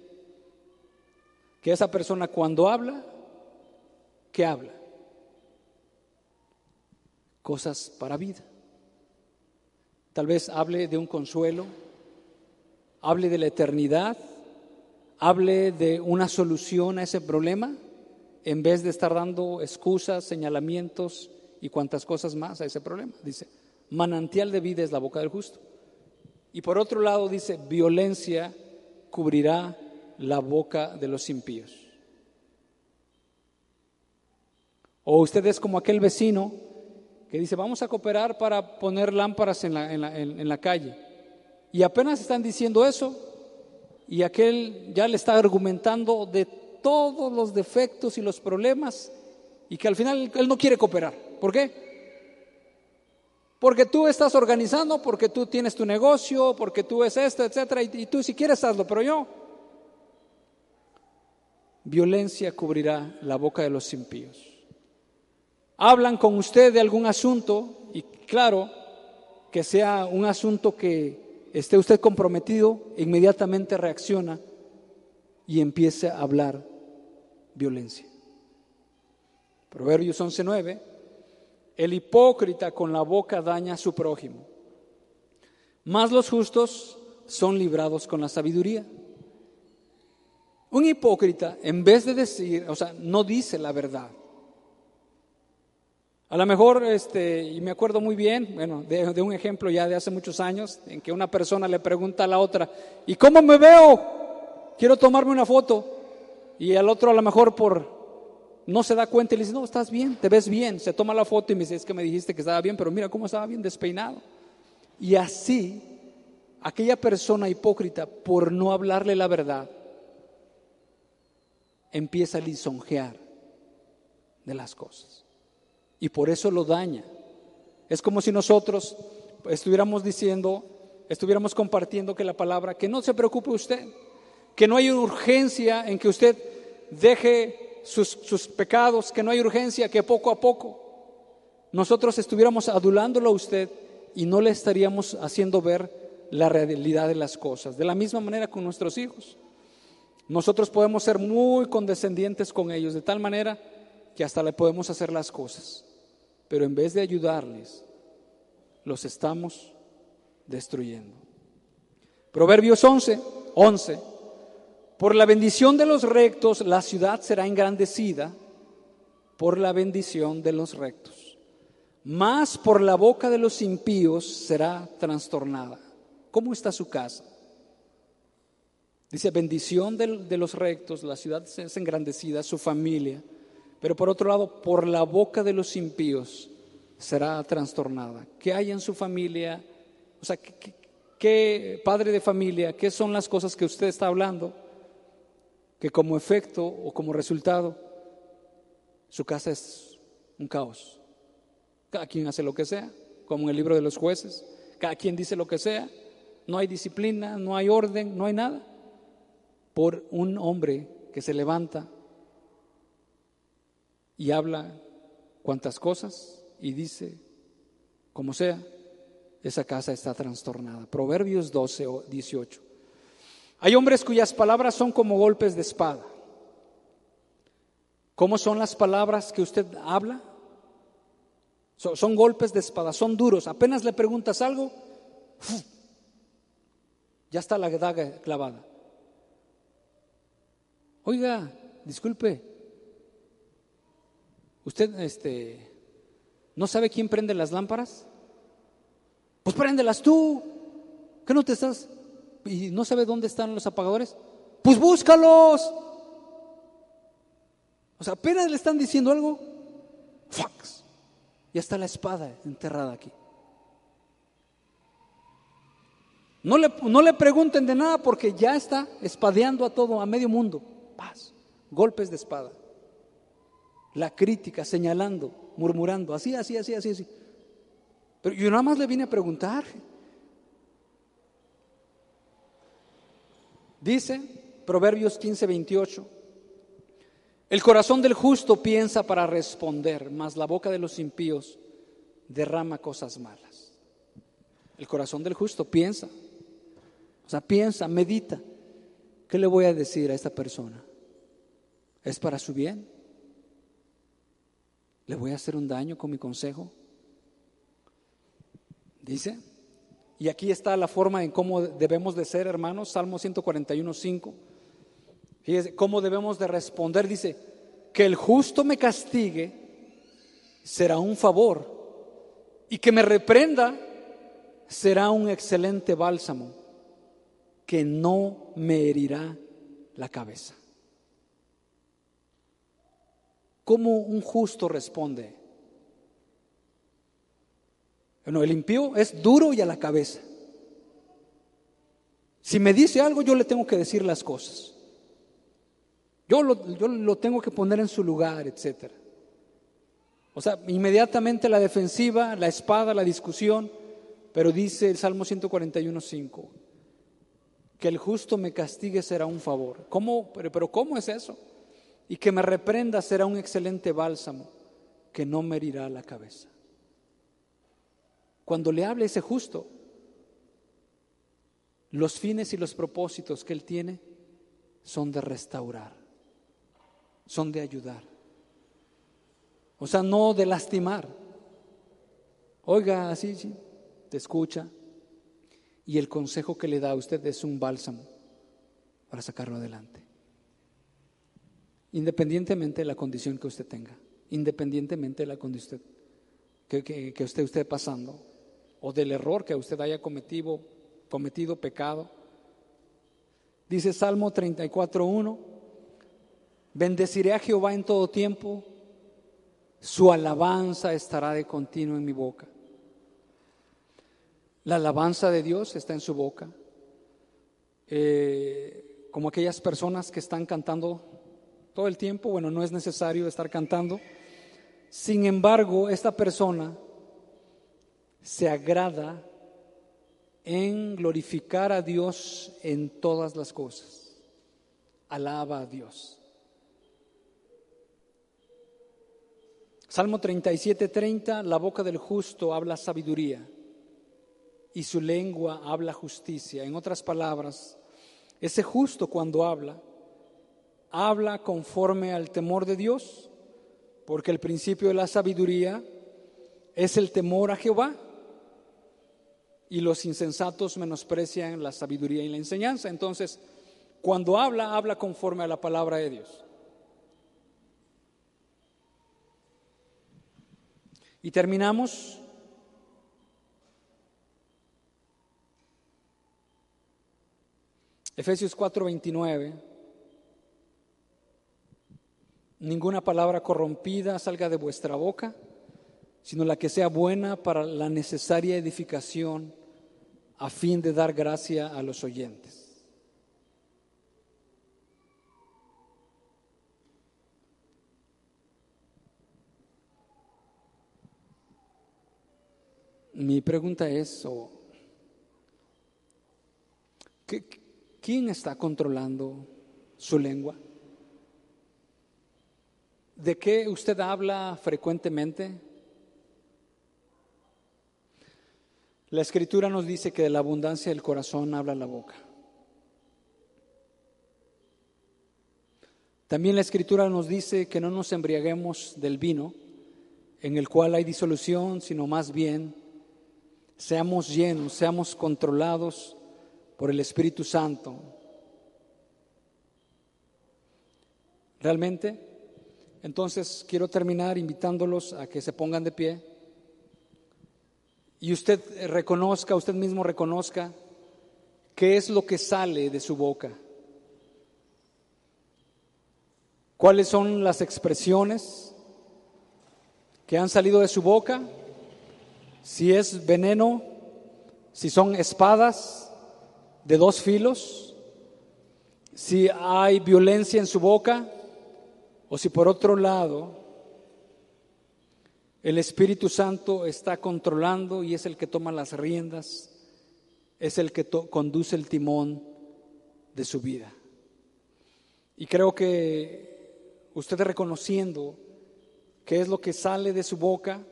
Que esa persona cuando habla, ¿qué habla? Cosas para vida. Tal vez hable de un consuelo, hable de la eternidad, hable de una solución a ese problema, en vez de estar dando excusas, señalamientos y cuantas cosas más a ese problema. Dice, manantial de vida es la boca del justo. Y por otro lado dice, violencia cubrirá la boca de los impíos. O usted es como aquel vecino que dice, vamos a cooperar para poner lámparas en la, calle. Y apenas están diciendo eso y aquel ya le está argumentando de todos los defectos y los problemas y que al final él no quiere cooperar. ¿Por qué? Porque tú estás organizando, porque tú tienes tu negocio, porque tú es esto, etcétera, y, y tú si quieres hazlo, pero yo. Violencia cubrirá la boca de los impíos. Hablan con usted de algún asunto y claro que sea un asunto que esté usted comprometido, inmediatamente reacciona y empieza a hablar violencia. Proverbios 11:9, el hipócrita con la boca daña a su prójimo, más los justos son librados con la sabiduría. Un hipócrita, en vez de decir, o sea, no dice la verdad, a lo mejor, este, y me acuerdo muy bien, bueno, de, un ejemplo ya de hace muchos años, en que una persona le pregunta a la otra, ¿y cómo me veo? Quiero tomarme una foto. Y al otro a lo mejor por, no se da cuenta y le dice, no, estás bien, te ves bien. Se toma la foto y me dice, es que me dijiste que estaba bien, pero mira cómo estaba bien despeinado. Y así, aquella persona hipócrita, por no hablarle la verdad, empieza a lisonjear de las cosas. Y por eso lo daña. Es como si nosotros estuviéramos diciendo, estuviéramos compartiendo que la palabra, que no se preocupe usted, que no hay urgencia en que usted deje sus, sus pecados, que no hay urgencia, que poco a poco nosotros estuviéramos adulándolo a usted y no le estaríamos haciendo ver la realidad de las cosas. De la misma manera con nuestros hijos. Nosotros podemos ser muy condescendientes con ellos, de tal manera que hasta le podemos hacer las cosas. Pero en vez de ayudarles, los estamos destruyendo. Proverbios 11, 11. Por la bendición de los rectos, la ciudad será engrandecida por la bendición de los rectos. Más por la boca de los impíos será trastornada. ¿Cómo está su casa? Dice, bendición de, los rectos, la ciudad es engrandecida, su familia. Pero por otro lado, por la boca de los impíos será trastornada. ¿Qué hay en su familia? O sea, ¿qué, padre de familia, qué son las cosas que usted está hablando? Que como efecto o como resultado, su casa es un caos. Cada quien hace lo que sea, como en el libro de los jueces. Cada quien dice lo que sea. No hay disciplina, no hay orden, no hay nada por un hombre que se levanta y habla cuantas cosas y dice, como sea, esa casa está trastornada. Proverbios 12 o 18. Hay hombres cuyas palabras son como golpes de espada. ¿Cómo son las palabras que usted habla? Son, golpes de espada, son duros. Apenas le preguntas algo, ya está la daga clavada. Oiga, disculpe, ¿usted este, no sabe quién prende las lámparas? Pues préndelas tú. ¿Qué no te estás? ¿Y no sabe dónde están los apagadores? Pues búscalos. O sea, apenas le están diciendo algo, ¡fax! Ya está la espada enterrada aquí. No le, no le pregunten de nada porque ya está espadeando a todo, a medio mundo golpes de espada. La crítica, señalando, murmurando, así, así, así, así, así. Pero yo nada más le vine a preguntar. Dice Proverbios 15, 28. El corazón del justo piensa para responder, mas la boca de los impíos derrama cosas malas. El corazón del justo piensa, o sea, piensa, medita. ¿Qué le voy a decir a esta persona? ¿Es para su bien? ¿Le voy a hacer un daño con mi consejo? Dice. Y aquí está la forma en cómo debemos de ser, hermanos. Salmo 141, 5. Fíjese cómo debemos de responder. Dice, que el justo me castigue será un favor y que me reprenda será un excelente bálsamo que no me herirá la cabeza. ¿Cómo un justo responde? Bueno, el impío es duro y a la cabeza. Si me dice algo, yo le tengo que decir las cosas. Yo lo, yo lo tengo que poner en su lugar, etc. O sea, inmediatamente la defensiva, la espada, la discusión, pero dice el Salmo 141.5, que el justo me castigue será un favor. ¿Cómo? Pero, pero ¿cómo es eso? Y que me reprenda será un excelente bálsamo que no me herirá la cabeza. Cuando le hable ese justo, los fines y los propósitos que él tiene son de restaurar, son de ayudar. O sea, no de lastimar. Oiga, así, sí, te escucha. Y el consejo que le da a usted es un bálsamo para sacarlo adelante independientemente de la condición que usted tenga, independientemente de la condición que, que, usted esté pasando o del error que usted haya cometido, cometido pecado. Dice Salmo 34.1, Bendeciré a Jehová en todo tiempo, su alabanza estará de continuo en mi boca. La alabanza de Dios está en su boca. Eh, como aquellas personas que están cantando todo el tiempo, bueno, no es necesario estar cantando. Sin embargo, esta persona se agrada en glorificar a Dios en todas las cosas. Alaba a Dios. Salmo 37, 30, la boca del justo habla sabiduría y su lengua habla justicia. En otras palabras, ese justo cuando habla, habla conforme al temor de Dios, porque el principio de la sabiduría es el temor a Jehová. Y los insensatos menosprecian la sabiduría y la enseñanza. Entonces, cuando habla, habla conforme a la palabra de Dios. Y terminamos Efesios 4:29. Ninguna palabra corrompida salga de vuestra boca, sino la que sea buena para la necesaria edificación a fin de dar gracia a los oyentes. Mi pregunta es, ¿quién está controlando su lengua? ¿De qué usted habla frecuentemente? La escritura nos dice que de la abundancia del corazón habla la boca. También la escritura nos dice que no nos embriaguemos del vino, en el cual hay disolución, sino más bien seamos llenos, seamos controlados por el Espíritu Santo. ¿Realmente? Entonces quiero terminar invitándolos a que se pongan de pie y usted reconozca, usted mismo reconozca qué es lo que sale de su boca. ¿Cuáles son las expresiones que han salido de su boca? si es veneno, si son espadas de dos filos, si hay violencia en su boca, o si por otro lado el Espíritu Santo está controlando y es el que toma las riendas, es el que conduce el timón de su vida. Y creo que usted reconociendo qué es lo que sale de su boca,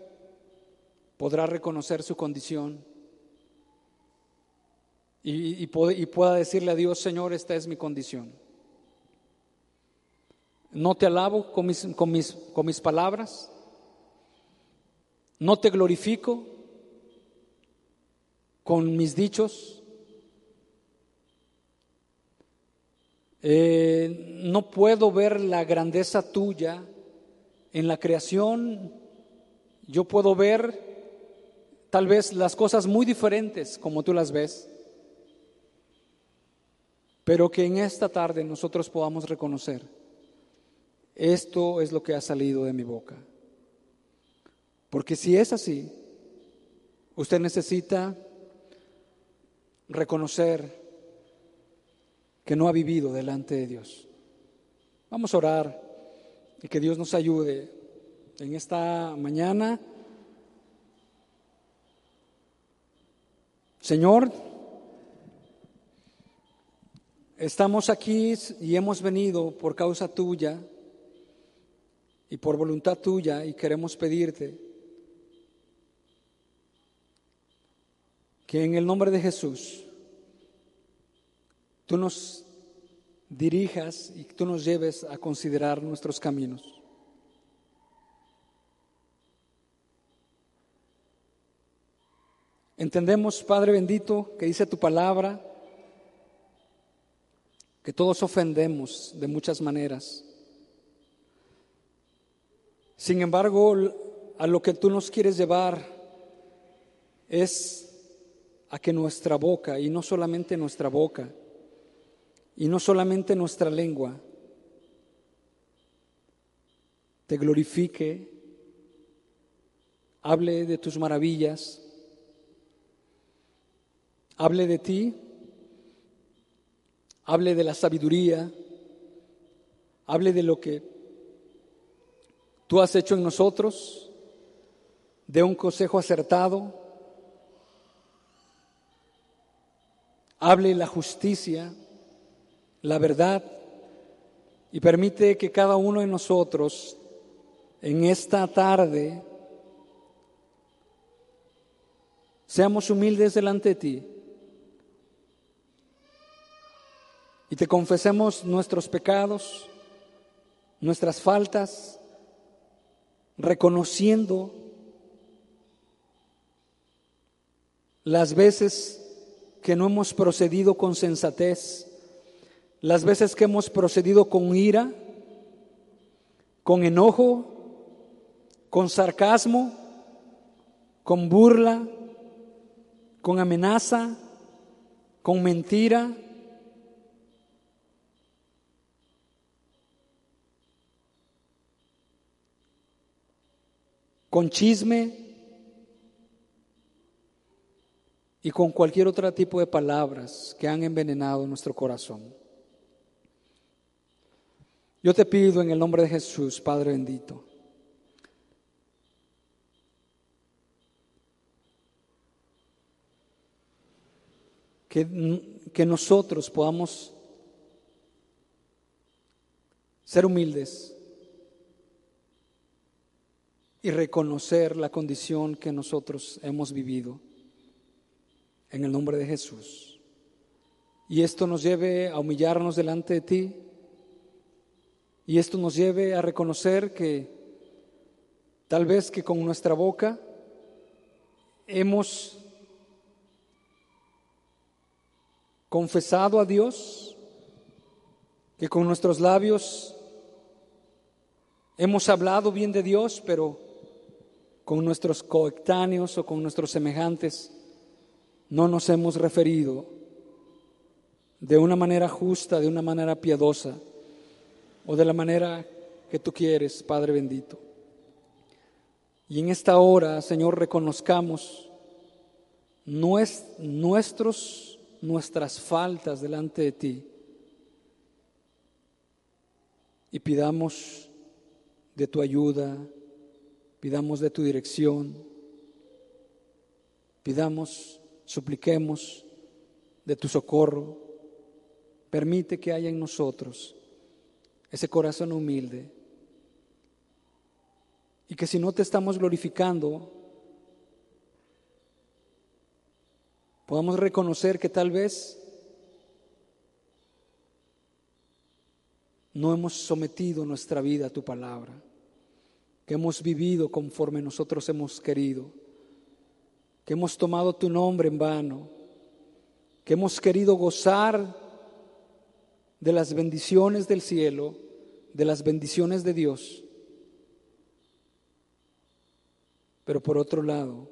podrá reconocer su condición y, pueda decirle a Dios, Señor, esta es mi condición. No te alabo con mis, con mis, con mis palabras, no te glorifico con mis dichos, eh, no puedo ver la grandeza tuya en la creación, yo puedo ver tal vez las cosas muy diferentes como tú las ves, pero que en esta tarde nosotros podamos reconocer, esto es lo que ha salido de mi boca. Porque si es así, usted necesita reconocer que no ha vivido delante de Dios. Vamos a orar y que Dios nos ayude en esta mañana. Señor, estamos aquí y hemos venido por causa tuya y por voluntad tuya y queremos pedirte que en el nombre de Jesús tú nos dirijas y tú nos lleves a considerar nuestros caminos. Entendemos, Padre bendito, que dice tu palabra, que todos ofendemos de muchas maneras. Sin embargo, a lo que tú nos quieres llevar es a que nuestra boca, y no solamente nuestra boca, y no solamente nuestra lengua, te glorifique, hable de tus maravillas, hable de ti, hable de la sabiduría, hable de lo que tú has hecho en nosotros, de un consejo acertado, hable la justicia, la verdad, y permite que cada uno de nosotros en esta tarde seamos humildes delante de ti y te confesemos nuestros pecados, nuestras faltas, reconociendo las veces que no hemos procedido con sensatez, las veces que hemos procedido con ira, con enojo, con sarcasmo, con burla, con amenaza, con mentira. Con chisme y con cualquier otro tipo de palabras que han envenenado nuestro corazón. Yo te pido en el nombre de Jesús, Padre bendito, que, nosotros podamos ser humildes y reconocer la condición que nosotros hemos vivido en el nombre de Jesús. Y esto nos lleve a humillarnos delante de ti y esto nos lleve a reconocer que tal vez que con nuestra boca hemos confesado a Dios, que con nuestros labios hemos hablado bien de Dios, pero con nuestros coetáneos o con nuestros semejantes no nos hemos referido de una manera justa, de una manera piadosa o de la manera que tú quieres, Padre bendito. Y en esta hora, Señor, reconozcamos nuestros nuestras faltas delante de ti y pidamos de tu ayuda, pidamos de tu dirección, pidamos, supliquemos de tu socorro. Permite que haya en nosotros ese corazón humilde. Y que si no te estamos glorificando, podamos reconocer que tal vez no hemos sometido nuestra vida a tu palabra, que hemos vivido conforme nosotros hemos querido, que hemos tomado tu nombre en vano, que hemos querido gozar de las bendiciones del cielo, de las bendiciones de Dios. Pero por otro lado,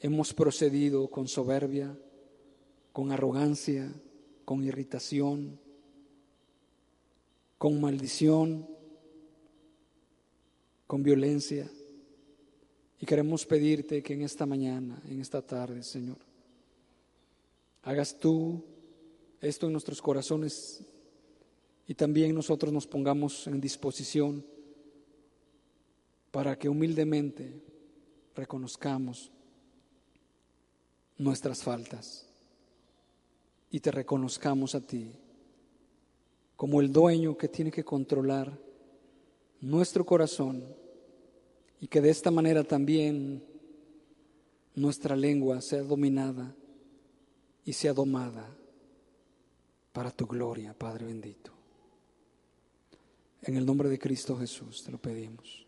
hemos procedido con soberbia, con arrogancia, con irritación, con maldición, con violencia. Y queremos pedirte que en esta mañana, en esta tarde, Señor, hagas tú esto en nuestros corazones y también nosotros nos pongamos en disposición para que humildemente reconozcamos nuestras faltas y te reconozcamos a ti como el dueño que tiene que controlar nuestro corazón y que de esta manera también nuestra lengua sea dominada y sea domada para tu gloria, Padre bendito. En el nombre de Cristo Jesús te lo pedimos.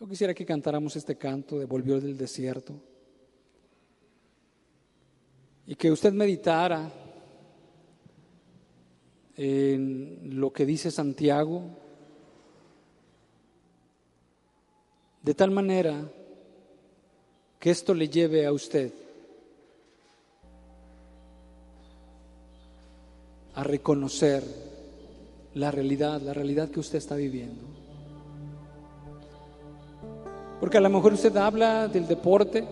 Yo quisiera que cantáramos este canto de Volvió del desierto y que usted meditara en lo que dice Santiago, de tal manera que esto le lleve a usted a reconocer la realidad, la realidad que usted está viviendo. Porque a lo mejor usted habla del deporte,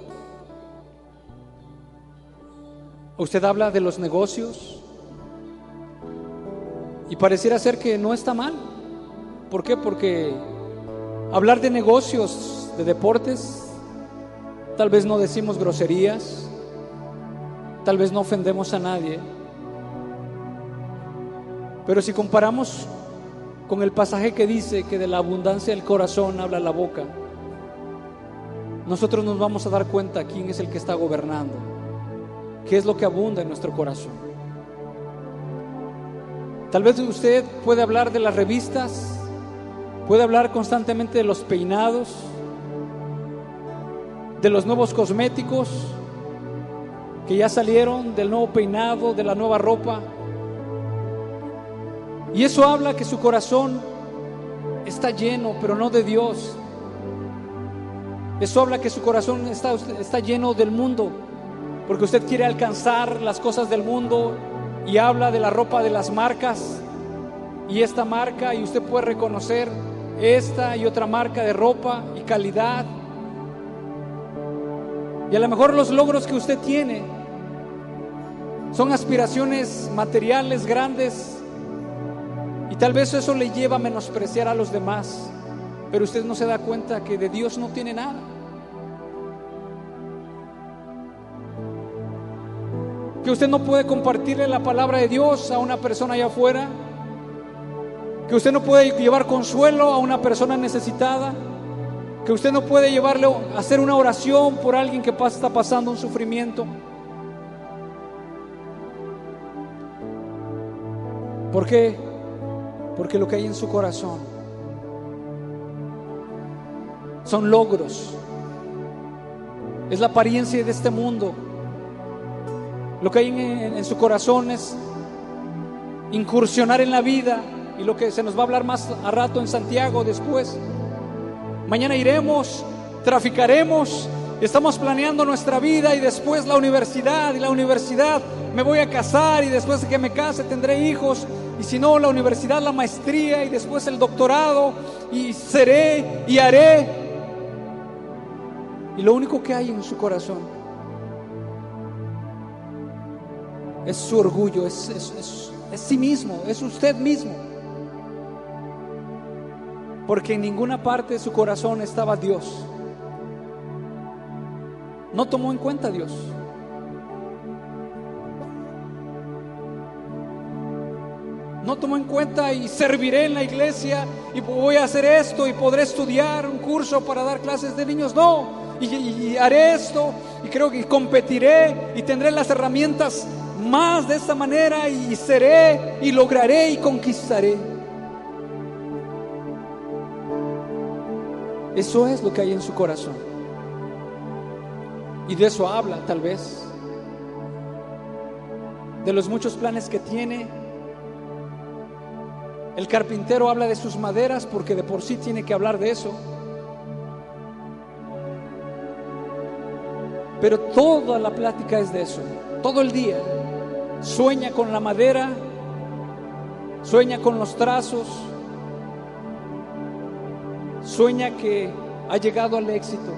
usted habla de los negocios, y pareciera ser que no está mal. ¿Por qué? Porque hablar de negocios, de deportes, tal vez no decimos groserías, tal vez no ofendemos a nadie. Pero si comparamos con el pasaje que dice que de la abundancia del corazón habla la boca, nosotros nos vamos a dar cuenta quién es el que está gobernando, qué es lo que abunda en nuestro corazón. Tal vez usted puede hablar de las revistas, puede hablar constantemente de los peinados, de los nuevos cosméticos que ya salieron, del nuevo peinado, de la nueva ropa. Y eso habla que su corazón está lleno, pero no de Dios. Eso habla que su corazón está, está lleno del mundo, porque usted quiere alcanzar las cosas del mundo y habla de la ropa de las marcas y esta marca y usted puede reconocer esta y otra marca de ropa y calidad. Y a lo mejor los logros que usted tiene son aspiraciones materiales grandes y tal vez eso le lleva a menospreciar a los demás, pero usted no se da cuenta que de Dios no tiene nada. que usted no puede compartirle la palabra de Dios a una persona allá afuera, que usted no puede llevar consuelo a una persona necesitada, que usted no puede llevarle a hacer una oración por alguien que está pasando un sufrimiento. ¿Por qué? Porque lo que hay en su corazón son logros, es la apariencia de este mundo lo que hay en, su corazón es incursionar en la vida y lo que se nos va a hablar más a rato en Santiago después. Mañana iremos, traficaremos, estamos planeando nuestra vida y después la universidad y la universidad me voy a casar y después de que me case tendré hijos y si no la universidad, la maestría y después el doctorado y seré y haré. Y lo único que hay en su corazón es su orgullo, es, es, sí mismo, es usted mismo. Porque en ninguna parte de su corazón estaba Dios. No tomó en cuenta a Dios. No tomó en cuenta y serviré en la iglesia y voy a hacer esto y podré estudiar un curso para dar clases de niños. No, y, y haré esto y creo que competiré y tendré las herramientas más de esta manera y seré y lograré y conquistaré. Eso es lo que hay en su corazón. Y de eso habla tal vez. De los muchos planes que tiene. El carpintero habla de sus maderas porque de por sí tiene que hablar de eso. Pero toda la plática es de eso, todo el día sueña con la madera, sueña con los trazos, sueña que ha llegado al éxito.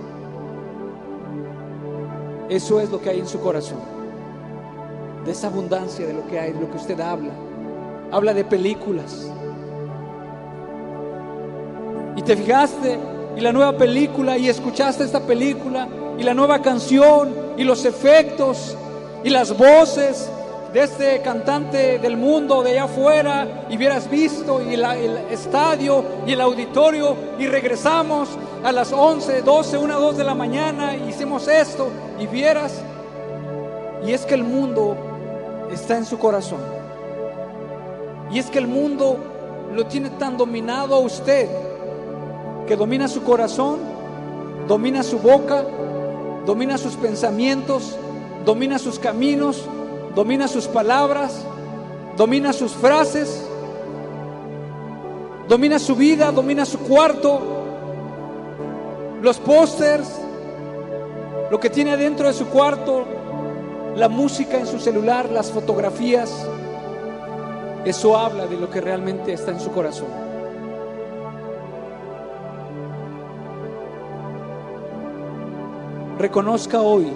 Eso es lo que hay en su corazón, de esa abundancia de lo que hay, de lo que usted habla. Habla de películas. Y te fijaste y la nueva película y escuchaste esta película y la nueva canción y los efectos y las voces de este cantante del mundo de allá afuera y hubieras visto y el estadio y el auditorio y regresamos a las 11, 12, 1, 2 de la mañana y hicimos esto y vieras y es que el mundo está en su corazón. Y es que el mundo lo tiene tan dominado a usted que domina su corazón, domina su boca, domina sus pensamientos, domina sus caminos domina sus palabras, domina sus frases, domina su vida, domina su cuarto, los pósters, lo que tiene adentro de su cuarto, la música en su celular, las fotografías. eso habla de lo que realmente está en su corazón. Reconozca hoy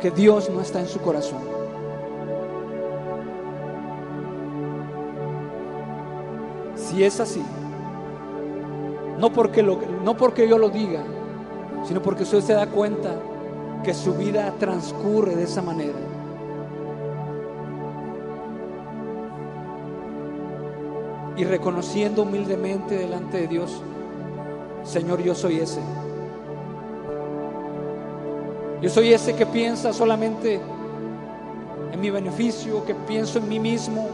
que Dios no está en su corazón. Si es así, no porque, no porque yo lo diga, sino porque usted se da cuenta que su vida transcurre de esa manera. Y reconociendo humildemente delante de Dios, Señor, yo soy ese. Yo soy ese que piensa solamente en mi beneficio, que pienso en mí mismo,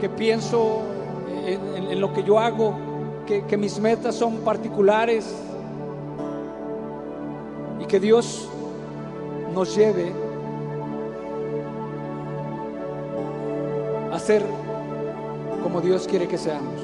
que pienso en, lo que yo hago, que, que mis metas son particulares y que Dios nos lleve a ser como Dios quiere que seamos.